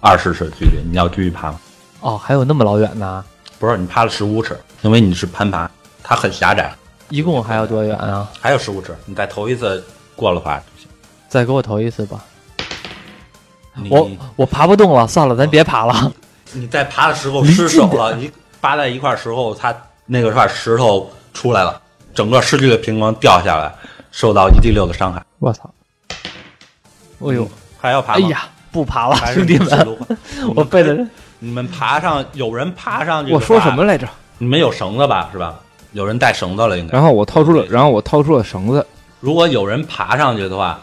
[SPEAKER 2] 二十尺距离，你要继续爬吗？
[SPEAKER 1] 哦，还有那么老远呢？
[SPEAKER 2] 不是，你爬了十五尺，因为你是攀爬，它很狭窄，
[SPEAKER 1] 一共还有多远啊？
[SPEAKER 2] 还有十五尺，你再投一次过了话就行。
[SPEAKER 1] 再给我投一次吧。我我爬不动了，算了，咱别爬了。
[SPEAKER 2] 你在爬的时候失手了，你扒在一块儿时候，它那个块石头出来了，整个失去的平衡掉下来，受到一滴六的伤害。
[SPEAKER 1] 我操！哎呦，
[SPEAKER 2] 还要爬吗？
[SPEAKER 1] 哎呀，不爬了，兄弟们，我背的
[SPEAKER 2] 你们爬上，有人爬上去。
[SPEAKER 4] 我说什么？来着？
[SPEAKER 2] 你们有绳子吧？是吧？有人带绳子了，应该。
[SPEAKER 4] 然后我掏出了，然后我掏出了绳子。
[SPEAKER 2] 如果有人爬上去的话，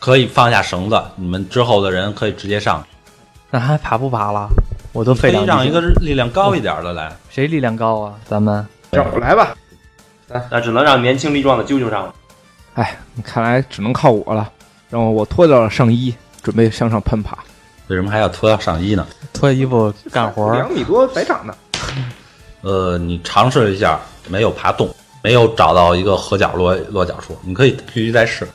[SPEAKER 2] 可以放下绳子，你们之后的人可以直接上。
[SPEAKER 1] 那还爬不爬了？我都
[SPEAKER 2] 可
[SPEAKER 1] 费两力
[SPEAKER 2] 以让一个力量高一点的来。
[SPEAKER 1] 谁力量高啊？咱们
[SPEAKER 4] 让我来吧。
[SPEAKER 3] 那只能让年轻力壮的啾啾上了。
[SPEAKER 4] 哎，看来只能靠我了。然后我脱掉了上衣，准备向上攀爬。
[SPEAKER 2] 为什么还要脱掉上衣呢？
[SPEAKER 1] 脱衣服干活儿，
[SPEAKER 4] 两米多白长的。
[SPEAKER 2] 呃，你尝试一下，没有爬动，没有找到一个合脚落落脚处，你可以继续再试。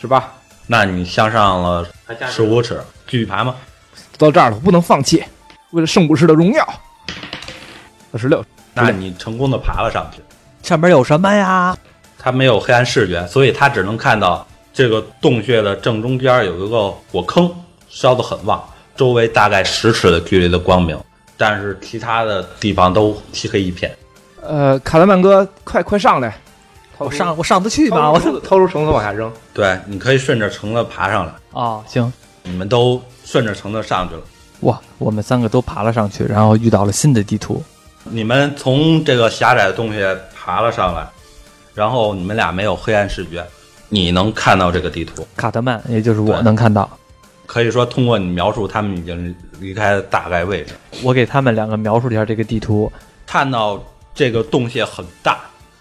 [SPEAKER 4] 是吧？
[SPEAKER 2] 那你向上了十五尺，继续爬吗？
[SPEAKER 4] 到这儿了，我不能放弃。为了圣武士的荣耀，二十六。
[SPEAKER 2] 那你成功的爬了上去。
[SPEAKER 1] 上面有什么呀？
[SPEAKER 2] 他没有黑暗视觉，所以他只能看到这个洞穴的正中间有一个火坑，烧得很旺，周围大概十尺的距离的光明，但是其他的地方都漆黑一片。
[SPEAKER 4] 呃，卡德曼哥，快快上来！
[SPEAKER 1] 我上我上不去吗？
[SPEAKER 4] 掏
[SPEAKER 1] 我
[SPEAKER 4] 掏出绳子往下扔。
[SPEAKER 2] 对，你可以顺着绳子爬上来，
[SPEAKER 1] 哦，行，
[SPEAKER 2] 你们都顺着绳子上去了。
[SPEAKER 1] 哇，我们三个都爬了上去，然后遇到了新的地图。
[SPEAKER 2] 你们从这个狭窄的洞穴爬了上来，然后你们俩没有黑暗视觉，你能看到这个地图。
[SPEAKER 1] 卡特曼，也就是我能看到。
[SPEAKER 2] 可以说，通过你描述，他们已经离开了大概位置。
[SPEAKER 1] 我给他们两个描述一下这个地图。
[SPEAKER 2] 看到这个洞穴很大，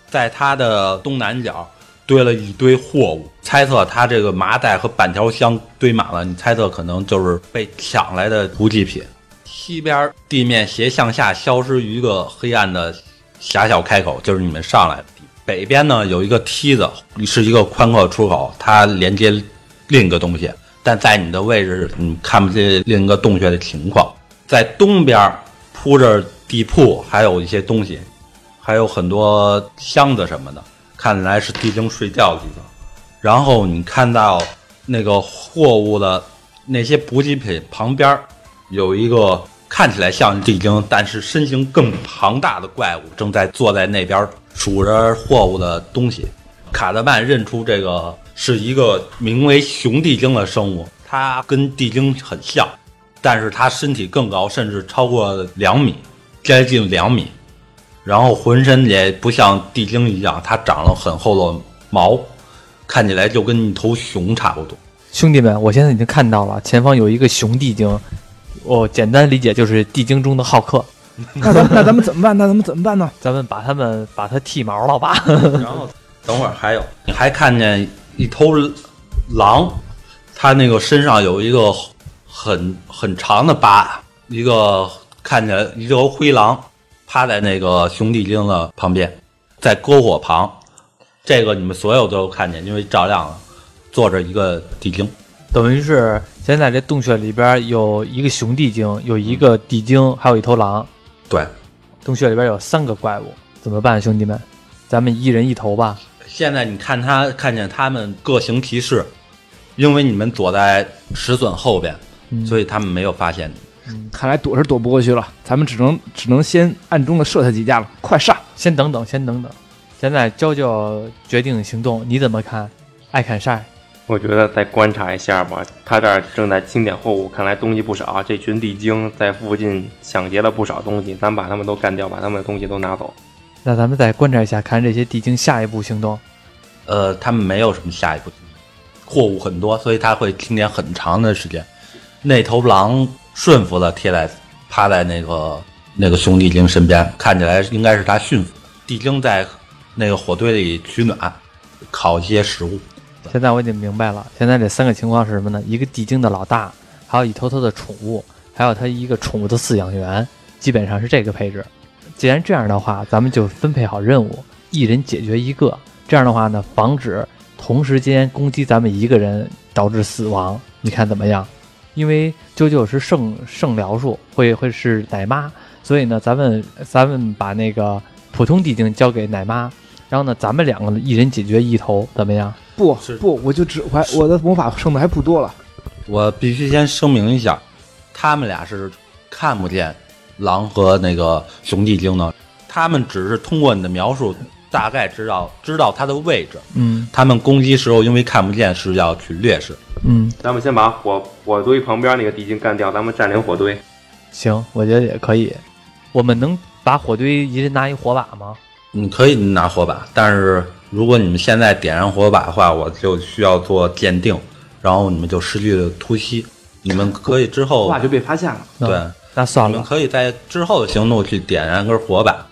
[SPEAKER 2] 在它的东南角堆了一堆货物，猜测它这个麻袋和板条箱堆满了，你猜测可能就是被抢来的补给品。西边地面斜向下消失于一个黑暗的狭小开口，就是你们上来的地。北边呢有一个梯子，是一个宽阔的出口，它连接另一个东西，但在你的位置你看不见另一个洞穴的情况。在东边铺着地铺，还有一些东西，还有很多箱子什么的，看来是地精睡觉的地方。然后你看到那个货物的那些补给品旁边有一个看起来像地精，但是身形更庞大的怪物正在坐在那边数着货物的东西。卡德曼认出这个是一个名为熊地精的生物，它跟地精很像，但是它身体更高，甚至超过两米，接近两米。然后浑身也不像地精一样，它长了很厚的毛，看起来就跟一头熊差不多。
[SPEAKER 1] 兄弟们，我现在已经看到了，前方有一个熊地精。我简单理解就是地精中的浩克。
[SPEAKER 4] 那咱那咱们怎么办？那咱们怎么办呢？
[SPEAKER 1] 咱们把他们把他剃毛了吧？
[SPEAKER 2] 然后等会儿还有，你还看见一头狼，它那个身上有一个很很长的疤，一个看起来一头灰狼趴在那个熊地精的旁边，在篝火旁。这个你们所有都看见，因为照亮了，坐着一个地精。
[SPEAKER 1] 等于是现在这洞穴里边有一个熊地精，有一个地精，还有一头狼。
[SPEAKER 2] 对，
[SPEAKER 1] 洞穴里边有三个怪物，怎么办，兄弟们？咱们一人一头吧。
[SPEAKER 2] 现在你看他看见他们各行其事，因为你们躲在石笋后边，
[SPEAKER 1] 嗯
[SPEAKER 2] 所以他们没有发现你。
[SPEAKER 4] 看来躲是躲不过去了，咱们只能只能先暗中的射他几架了。快上！
[SPEAKER 1] 先等等，先等等。现在娇娇决定行动，你怎么看？爱砍晒，
[SPEAKER 3] 我觉得再观察一下吧，他这儿正在清点货物，看来东西不少。这群地精在附近抢劫了不少东西，咱把他们都干掉，把他们的东西都拿走。
[SPEAKER 1] 那咱们再观察一下，看这些地精下一步行动。
[SPEAKER 2] 呃，他们没有什么下一步，货物很多，所以他会清点很长的时间。那头狼顺服了贴在趴在那个那个兄弟精身边，看起来应该是他驯服。地精在那个火堆里取暖，烤一些食物。
[SPEAKER 1] 现在我已经明白了，现在这三个情况是什么呢？一个地精的老大，还有一头他的宠物，还有他一个宠物的饲养员，基本上是这个配置。既然这样的话，咱们就分配好任务，一人解决一个。这样的话呢，防止同时间攻击咱们一个人导致死亡。你看怎么样？因为啾啾是圣圣疗术，会会是奶妈，所以呢，咱们咱们把那个普通地精交给奶妈，然后呢，咱们两个一人解决一头，怎么样？
[SPEAKER 4] 不不，我就只还，我的魔法剩的还不多了。
[SPEAKER 2] 我必须先声明一下，他们俩是看不见狼和那个熊地精的，他们只是通过你的描述，大概知道知道它的位置。
[SPEAKER 1] 嗯
[SPEAKER 2] 他们攻击时候因为看不见是要取劣势，
[SPEAKER 1] 嗯，
[SPEAKER 3] 咱们先把火火堆旁边那个地精干掉，咱们占领火堆。
[SPEAKER 1] 行，我觉得也可以。我们能把火堆一人拿一火把吗？
[SPEAKER 2] 你可以拿火把，但是如果你们现在点燃火把的话，我就需要做鉴定，然后你们就失去了突袭。你们可以之后
[SPEAKER 4] 哇，就被发现了。
[SPEAKER 2] 对，
[SPEAKER 1] 那算了，
[SPEAKER 2] 你们可以在之后的行动去点燃根火把，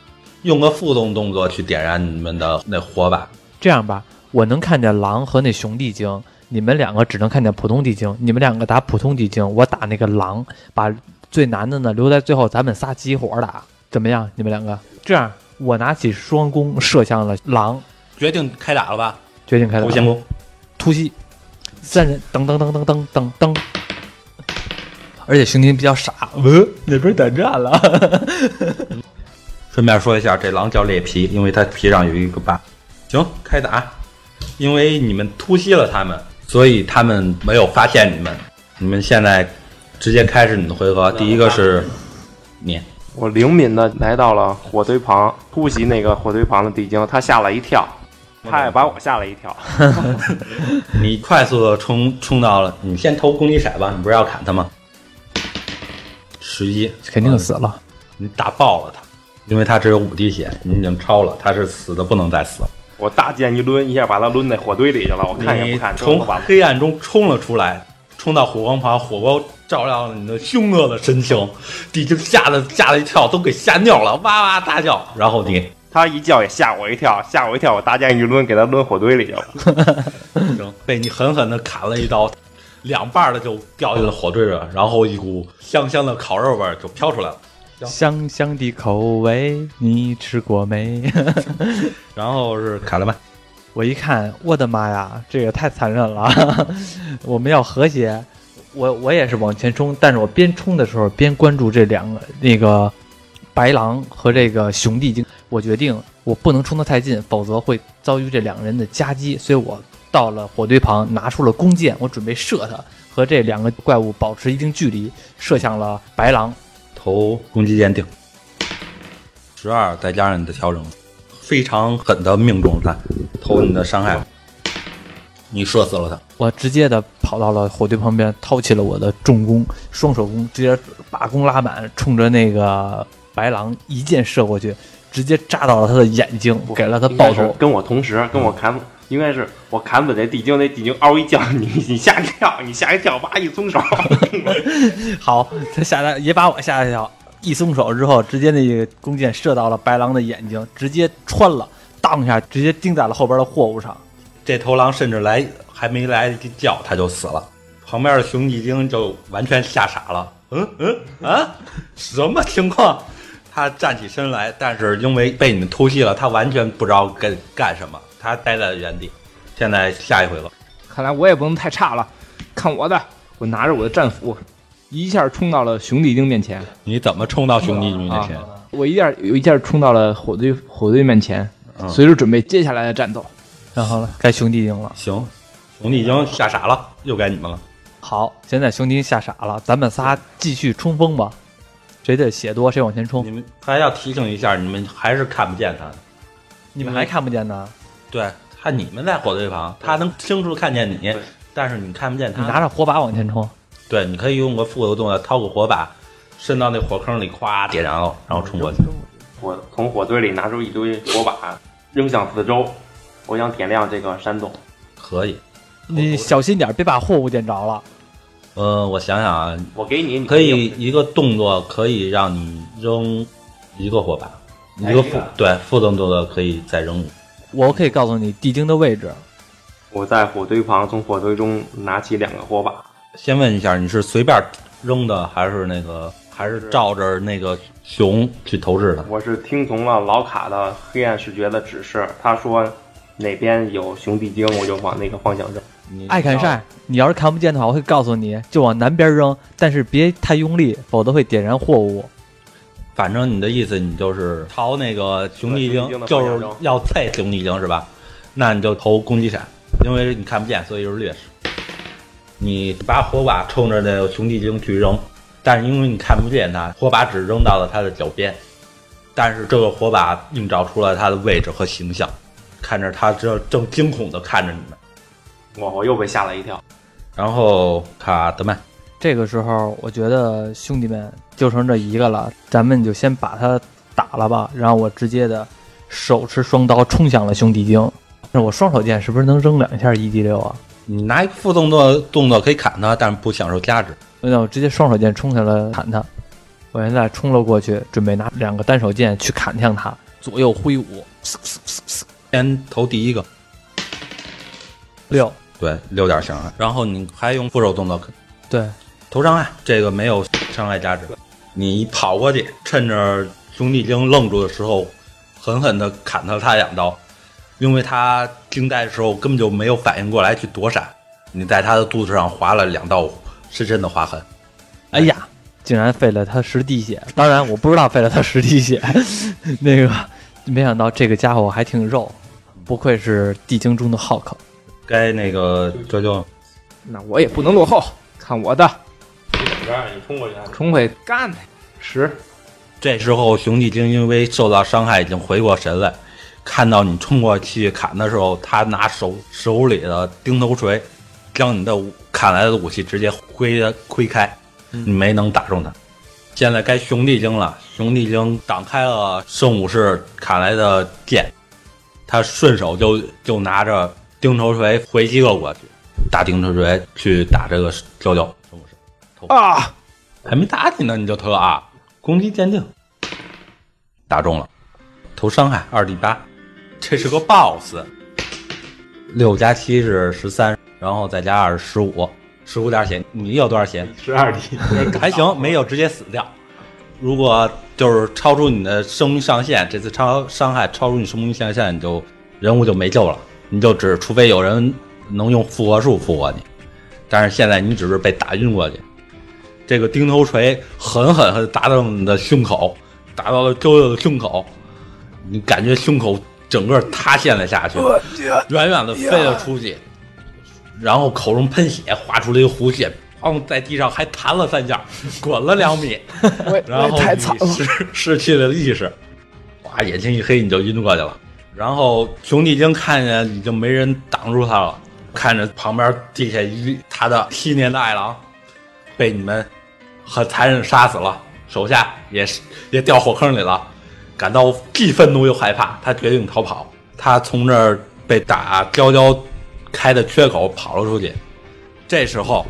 [SPEAKER 2] 用个负动动作去点燃你们的那火把。
[SPEAKER 1] 这样吧，我能看见狼和那熊地精，你们两个只能看见普通地精。你们两个打普通地精，我打那个狼，把最难的呢留在最后，咱们仨集火打，怎么样？你们两个这样，我拿起双弓射向了狼，
[SPEAKER 2] 决定开打了吧？
[SPEAKER 1] 决定开打
[SPEAKER 2] 投降攻，
[SPEAKER 1] 突袭，三人噔噔噔噔噔噔噔。而且熊金比较傻，呃，那边胆战了。
[SPEAKER 2] 顺便说一下，这狼叫猎皮，因为它皮上有一个疤。行，开打。因为你们突袭了他们，所以他们没有发现你们。你们现在直接开始你的回合。第一个是你，
[SPEAKER 3] 我灵敏的来到了火堆旁，突袭那个火堆旁的地精，他吓了一跳，他也把我吓了一跳。
[SPEAKER 2] 你快速的冲冲到了，你先投攻击骰吧，你不是要砍他吗？十一，
[SPEAKER 1] 肯定死了。
[SPEAKER 2] 你打爆了他，因为他只有五滴血，你已经超了，他是死的不能再死了。
[SPEAKER 3] 我大剑一抡，一下把他抡在火堆里去了。我看也不看，
[SPEAKER 2] 从。黑暗中冲了出来，冲到火光旁，火光照亮了你的凶恶的神情，地精吓得吓了一跳，都给吓尿了，哇哇大叫。然后你
[SPEAKER 3] 他一叫也吓我一跳，吓我一跳，我大剑一抡，给他抡火堆里去了。
[SPEAKER 2] 行 被你狠狠的砍了一刀，两半的就掉进了火堆里，然后一股香香的烤肉味儿就飘出来了。
[SPEAKER 1] 香香的口味，你吃过没？
[SPEAKER 2] 然后是卡勒曼，
[SPEAKER 1] 我一看，我的妈呀，这也太残忍了！我们要和谐。我我也是往前冲，但是我边冲的时候边关注这两个那个白狼和这个熊地精。我决定我不能冲得太近，否则会遭遇这两个人的夹击。所以我到了火堆旁，拿出了弓箭，我准备射他，和这两个怪物保持一定距离，射向了白狼。
[SPEAKER 2] 投攻击鉴定，十二再加上你的调整，非常狠的命中他，投你的伤害，你射死了他。
[SPEAKER 1] 我直接的跑到了火堆旁边，掏起了我的重弓，双手弓，直接把弓拉满，冲着那个白狼一箭射过去，直接扎到了他的眼睛，给了他爆头。
[SPEAKER 3] 跟我同时，跟我砍，应该是我砍死这地精，那地精嗷一叫，你你吓一跳，你吓一跳，哇一松手，
[SPEAKER 1] 好，他吓得也把我吓一跳，一松手之后，直接那个弓箭射到了白狼的眼睛，直接穿了，当一下直接钉在了后边的货物上。
[SPEAKER 2] 这头狼甚至来还没来得及叫，他就死了。旁边的熊地精就完全吓傻了，嗯嗯啊，什么情况？他站起身来，但是因为被你们突袭了，他完全不知道该干什么，他待在原地。现在下一回合，
[SPEAKER 4] 看来我也不能太差了，看我的！我拿着我的战斧，一下冲到了熊地精面前。
[SPEAKER 2] 你怎么冲到熊地精面前？
[SPEAKER 4] 我一下有一下冲到了火堆火堆面前，
[SPEAKER 2] 嗯
[SPEAKER 4] 随时准备接下来的战斗。
[SPEAKER 1] 然后呢，该熊地精了。
[SPEAKER 2] 行，熊地精吓傻了，又该你们了。
[SPEAKER 1] 好，现在熊地精吓傻了，咱们仨继续冲锋吧。谁的血多谁往前冲
[SPEAKER 2] 你。们还要提醒一下，你们还是看不见他的。
[SPEAKER 1] 你们还看不见他？
[SPEAKER 2] 对他，你们在火堆旁，他能清楚看见你，但是你看不见他。
[SPEAKER 1] 你拿着火把往前冲。
[SPEAKER 2] 对，你可以用个复合动作，掏个火把，伸到那火坑里，咵点燃了，然后冲过去。
[SPEAKER 3] 我从火堆里拿出一堆火把，扔向四周，我想点亮这个山洞。
[SPEAKER 2] 可以。
[SPEAKER 1] 你小心点，别把货物点着了。
[SPEAKER 2] 呃，我想想啊，
[SPEAKER 3] 我给你，你
[SPEAKER 2] 可以一个动作可以让你扔一个火把，一个副对副动作可以再扔。
[SPEAKER 1] 我可以告诉你地精的位置。
[SPEAKER 3] 我在火堆旁，从火堆中拿起两个火把，
[SPEAKER 2] 先问一下，你是随便扔的，还是那个，还是照着那个熊去投掷的？
[SPEAKER 3] 我是听从了老卡的黑暗视觉的指示，他说哪边有熊地精，我就往那个方向扔。
[SPEAKER 2] 你
[SPEAKER 1] 艾坎晒，你要是看不见的话，我会告诉你，就往南边扔，但是别太用力，否则会点燃货物。
[SPEAKER 2] 反正你的意思，你就是朝那个熊地精就是要菜熊地精是吧？那你就投攻击闪，因为你看不见，所以就是劣势。你把火把冲着那个熊地精去扔，但是因为你看不见它，火把只扔到了它的脚边，但是这个火把映照出了它的位置和形象，看着它这正惊恐的看着你们。
[SPEAKER 3] 我我又被吓了一跳。
[SPEAKER 2] 然后卡德曼，
[SPEAKER 1] 这个时候，我觉得兄弟们就剩这一个了，咱们就先把他打了吧。然后我直接的手持双刀冲向了兄弟精。那我双手剑是不是能扔两下一 d 六啊？
[SPEAKER 2] 你拿一个副动作动作可以砍他，但是不享受加值。
[SPEAKER 1] 那我直接双手剑冲下来砍他。我现在冲了过去，准备拿两个单手剑去砍向他，左右挥舞，
[SPEAKER 2] 先投第一个，
[SPEAKER 1] 六，
[SPEAKER 2] 对，六点伤害。然后你还用副手动作
[SPEAKER 1] 对，
[SPEAKER 2] 投伤害，这个没有伤害价值。你跑过去，趁着兄弟精愣住的时候，狠狠的砍了他两刀，因为他惊呆的时候根本就没有反应过来去躲闪，你在他的肚子上划了两道深深的划痕。
[SPEAKER 1] 哎呀，竟然费了他十滴血！当然我不知道费了他十滴血，那个没想到这个家伙还挺肉，不愧是地精中的浩克。
[SPEAKER 2] 该那个这就
[SPEAKER 4] 那我也不能落后，看我的，
[SPEAKER 3] 这儿你冲过去，
[SPEAKER 4] 冲过去干他！十，
[SPEAKER 2] 这时候熊弟精因为受到伤害已经回过神来，看到你冲过去砍的时候，他拿手手里的钉头锤将你的砍来的武器直接挥的挥开，你没能打中他。现在该熊弟精了，熊弟精挡开了圣武士砍来的剑，他顺手就就拿着钉头锤回击了过去，大钉头锤去打这个九九圣武士。
[SPEAKER 4] 啊！
[SPEAKER 2] 还没打你呢，你就投啊！攻击鉴定，打中了，投伤害二 d 八，这是个 BOSS。六加七是十三，然后再加二是十五，十五点血。你有多少血？
[SPEAKER 3] 十二滴，
[SPEAKER 2] 还行，没有直接死掉。如果就是超出你的生命上限，这次超伤害超出你生命上限，你就人物就没救了，你就只除非有人能用复活术复活你，但是现在你只是被打晕过去。这个钉头锤狠狠地打到你的胸口，打到了周六的胸口，你感觉胸口整个塌陷了下去，远远的飞了出去，然后口中喷血，划出了一个弧线，砰，在地上还弹了三下，滚了两米，然后你失失去了意识，哇，眼睛一黑你就晕过去了。然后熊帝精看见已经没人挡住他了，看着旁边地下一他的七年的爱郎被你们很残忍杀死了，手下也是也掉火坑里了，感到既愤怒又害怕，他决定逃跑。他从这儿被打娇娇开的缺口跑了出去。这时候，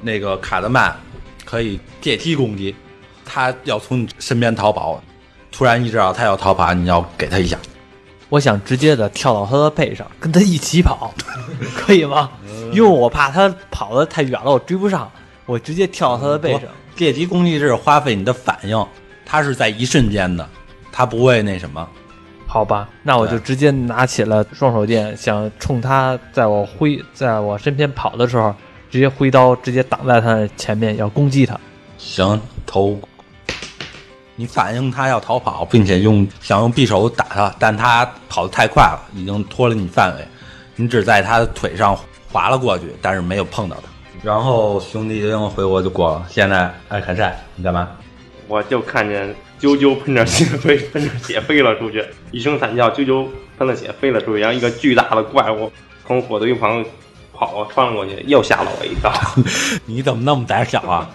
[SPEAKER 2] 那个卡德曼可以借梯攻击，他要从你身边逃跑，突然意识到他要逃跑，你要给他一下。
[SPEAKER 1] 我想直接的跳到他的背上，跟他一起跑，可以吗？因为我怕他跑得太远了，我追不上。我直接跳到他的背上。
[SPEAKER 2] 借机攻击是花费你的反应，它是在一瞬间的，它不会那什么。
[SPEAKER 1] 好吧，那我就直接拿起了双手剑，想冲他在我挥在我身边跑的时候，直接挥刀，直接挡在他前面，要攻击他。
[SPEAKER 2] 行，投。你反应他要逃跑，并且用想用匕首打他，但他跑得太快了，已经脱离你范围，你只在他的腿上划了过去，但是没有碰到他。然后兄弟精回国就过了。现在爱砍晒，你干嘛？
[SPEAKER 3] 我就看见啾啾喷着血飞，喷着血飞了出去，一声惨叫，啾啾喷了血飞了出去，然后一个巨大的怪物从火堆旁跑穿了过去，又吓了我一跳。
[SPEAKER 2] 你怎么那么胆小啊？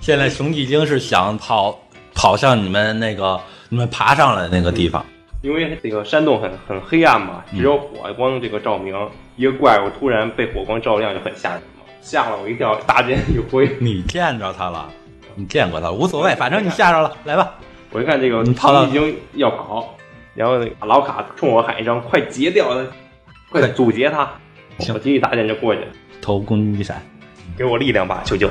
[SPEAKER 2] 现在熊弟精是想跑跑向你们那个你们爬上来的那个地方，
[SPEAKER 3] 因为这个山洞很很黑暗嘛，只有火光这个照明，一个怪物突然被火光照亮就很吓人嘛，吓了我一跳，大剑一挥，
[SPEAKER 2] 你见着他了，你见过他，无所谓，反正你吓着了，来吧。
[SPEAKER 3] 我一看这个
[SPEAKER 2] 你跑
[SPEAKER 3] 已经要跑，然后那个老卡冲我喊一声：“快截掉他，快阻截他！”
[SPEAKER 2] 行。
[SPEAKER 3] 我提起大剑就过去，
[SPEAKER 2] 投攻击闪，
[SPEAKER 3] 给我力量吧，求救！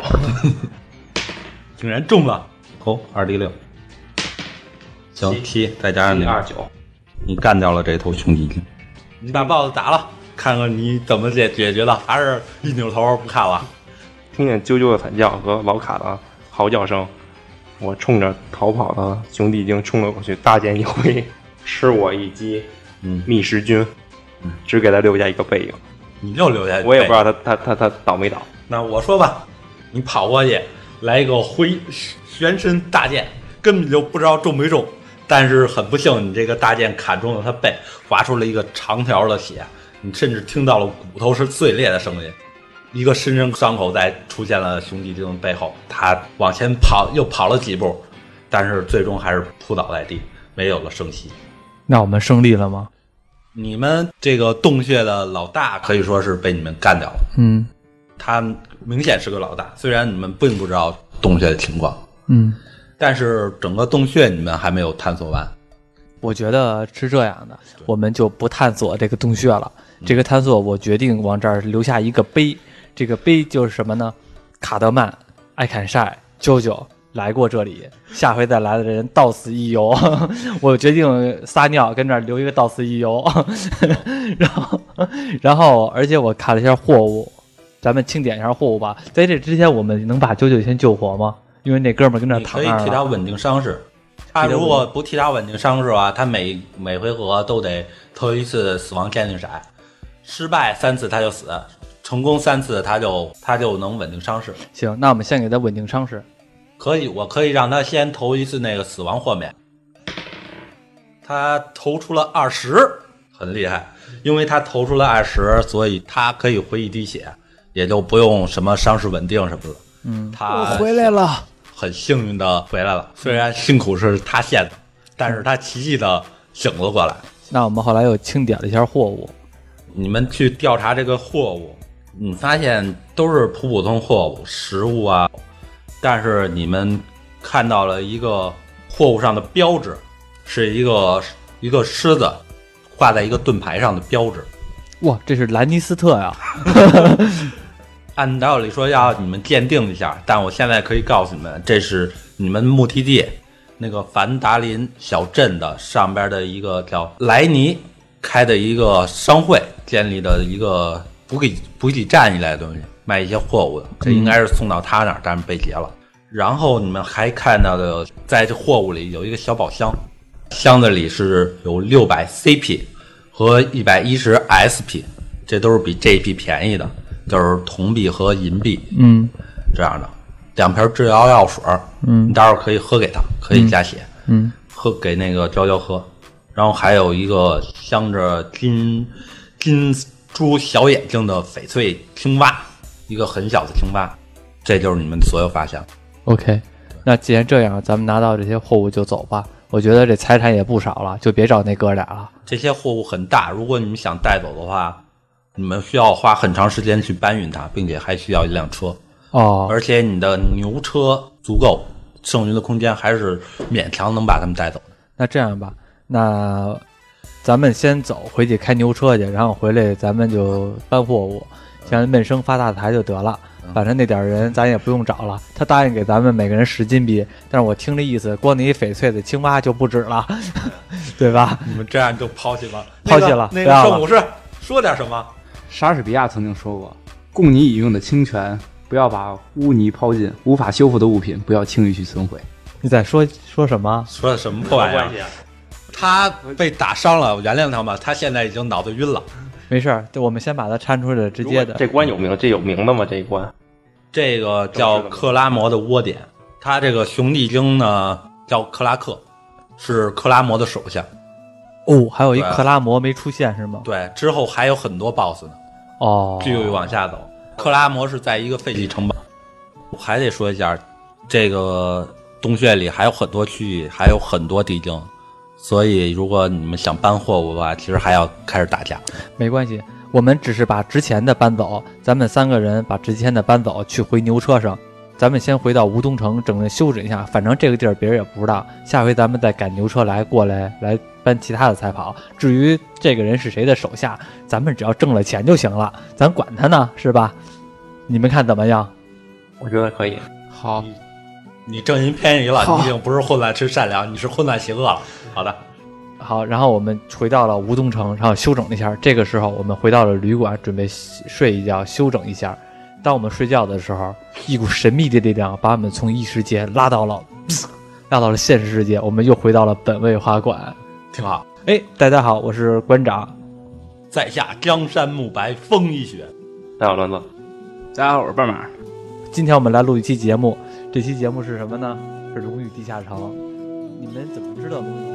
[SPEAKER 2] 竟然中了，投二 d 六，行七，再加上你
[SPEAKER 3] 二九，
[SPEAKER 2] 你干掉了这头熊弟精，你把 BOSS 打了，看看你怎么解解决的，还是一扭头不看了。
[SPEAKER 3] 听见啾啾的惨叫和老卡的嚎叫声，我冲着逃跑的雄弟精冲了过去，大剑一挥，吃我一击，
[SPEAKER 2] 嗯，
[SPEAKER 3] 觅食君，只给他留下一个背影，
[SPEAKER 2] 你就留下，
[SPEAKER 3] 我也不知道他他他他倒没倒。
[SPEAKER 2] 那我说吧，你跑过去来一个挥旋身大剑，根本就不知道中没中，但是很不幸，你这个大剑砍中了他背，划出了一个长条的血，你甚至听到了骨头是碎裂的声音。一个深深伤口在出现了熊弟精背后，他往前跑又跑了几步，但是最终还是扑倒在地，没有了声息。
[SPEAKER 1] 那我们胜利了吗？
[SPEAKER 2] 你们这个洞穴的老大可以说是被你们干掉了，
[SPEAKER 1] 嗯
[SPEAKER 2] 他明显是个老大，虽然你们并不知道洞穴的情况，
[SPEAKER 1] 嗯，
[SPEAKER 2] 但是整个洞穴你们还没有探索完。
[SPEAKER 1] 我觉得是这样的，我们就不探索这个洞穴了。这个探索，我决定往这儿留下一个碑。这个碑就是什么呢？卡德曼、艾坎晒、啾啾来过这里，下回再来的人到此一游。我决定撒尿，跟这儿留一个到此一游。然后，然后，而且我看了一下货物，咱们清点一下货物吧。在这之前，我们能把啾啾先救活吗？因为那哥们儿跟那儿
[SPEAKER 2] 你可以。替他稳定伤势。他如果不替他稳定伤势的话，他每每回合都得投一次死亡鉴定骰，失败三次他就死，成功三次他就他就能稳定伤势。
[SPEAKER 1] 行，那我们先给他稳定伤势。
[SPEAKER 2] 可以，我可以让他先投一次那个死亡豁免。他投出了二十，很厉害，因为他投出了二十，所以他可以回一滴血，也就不用什么伤势稳定什么的。
[SPEAKER 1] 嗯，
[SPEAKER 2] 他回来
[SPEAKER 1] 了。
[SPEAKER 2] 很幸运的回来了，虽然辛苦是塌陷的，但是他奇迹的醒了过来。
[SPEAKER 1] 那我们后来又清点了一下货物，
[SPEAKER 2] 你们去调查这个货物，你发现都是普普通货物，食物啊，但是你们看到了一个货物上的标志，是一个一个狮子画在一个盾牌上的标志。
[SPEAKER 1] 哇，这是兰尼斯特呀！
[SPEAKER 2] 按道理说要你们鉴定一下，但我现在可以告诉你们，这是你们目的地那个凡达林小镇的上边的一个叫莱尼开的一个商会建立的一个补给补给站一类的东西，卖一些货物的。这应该是送到他那儿，但是被劫了。然后你们还看到的，在这货物里有一个小宝箱，箱子里是有六百 CP 和一百一十 SP，这都是比 GP 便宜的，就是铜币和银币
[SPEAKER 1] 嗯
[SPEAKER 2] 这样的。两瓶治疗药水，
[SPEAKER 1] 嗯
[SPEAKER 2] 你待会儿可以喝给他，可以加血，
[SPEAKER 1] 嗯
[SPEAKER 2] 喝给那个娇娇喝。然后还有一个镶着金金珠小眼睛的翡翠青蛙，一个很小的青蛙，这就是你们所有发现。
[SPEAKER 1] ，OK。那既然这样，咱们拿到这些货物就走吧。我觉得这财产也不少了，就别找那哥俩了。
[SPEAKER 2] 这些货物很大，如果你们想带走的话，你们需要花很长时间去搬运它，并且还需要一辆车，
[SPEAKER 1] 哦，
[SPEAKER 2] 而且你的牛车足够，剩余的空间还是勉强能把它们带走的。
[SPEAKER 1] 那这样吧，那咱们先走回去开牛车去，然后回来咱们就搬货物，像闷声发大财就得了。反正那点人咱也不用找了，他答应给咱们每个人十金币，但是我听这意思，光你翡翠的青蛙就不止了，对吧？
[SPEAKER 2] 你们这样就抛弃了，
[SPEAKER 1] 抛弃了
[SPEAKER 2] 那个圣武士说点什么？
[SPEAKER 5] 莎士比亚曾经说过：“供你饮用的清泉，不要把污泥抛进；无法修复的物品，不要轻易去损毁。
[SPEAKER 1] 你在说说什么？
[SPEAKER 2] 说的什么破玩意儿？他被打伤了，我原谅他吧。他现在已经脑子晕了。
[SPEAKER 1] 没事儿，就我们先把他搀出来，直接的。
[SPEAKER 3] 这关有名，这有名的吗？这一关
[SPEAKER 2] 这个叫克拉摩的窝点，他这个熊地精呢叫克拉克，是克拉摩的手下。
[SPEAKER 1] 哦，还有一克拉摩没出现是吗？
[SPEAKER 2] 对，之后还有很多 BOSS 呢。
[SPEAKER 1] 哦，
[SPEAKER 2] 继续往下走，克拉摩是在一个废弃城堡。我还得说一下，这个洞穴里还有很多区域，还有很多地精，所以如果你们想搬货物的话，其实还要开始打架。
[SPEAKER 1] 没关系，我们只是把值钱的搬走，咱们三个人把值钱的搬走，去回牛车上。咱们先回到吴东城，整个休整一下，反正这个地儿别人也不知道。下回咱们再赶牛车来过来，来搬其他的财宝。至于这个人是谁的手下，咱们只要挣了钱就行了，咱管他呢，是吧？你们看怎么样？
[SPEAKER 3] 我觉得可以。
[SPEAKER 5] 好，
[SPEAKER 2] 你正因偏移了，你已经不是混乱是善良，你是混乱邪恶了。好的，
[SPEAKER 1] 好，然后我们回到了吴东城，然后休整了一下。这个时候，我们回到了旅馆，准备睡一觉，休整一下。当我们睡觉的时候，一股神秘的力量把我们从异世界拉到了，拉到了现实世界。我们又回到了本位花馆。
[SPEAKER 2] 挺好。
[SPEAKER 1] 哎，大家好，我是馆长。
[SPEAKER 2] 在下江山暮白风一雪，
[SPEAKER 3] 大家好，栾子，
[SPEAKER 5] 大家好，我是半马。
[SPEAKER 1] 今天我们来录一期节目，这期节目是什么呢？是《龙与地下城》。你们怎么知道《龙与地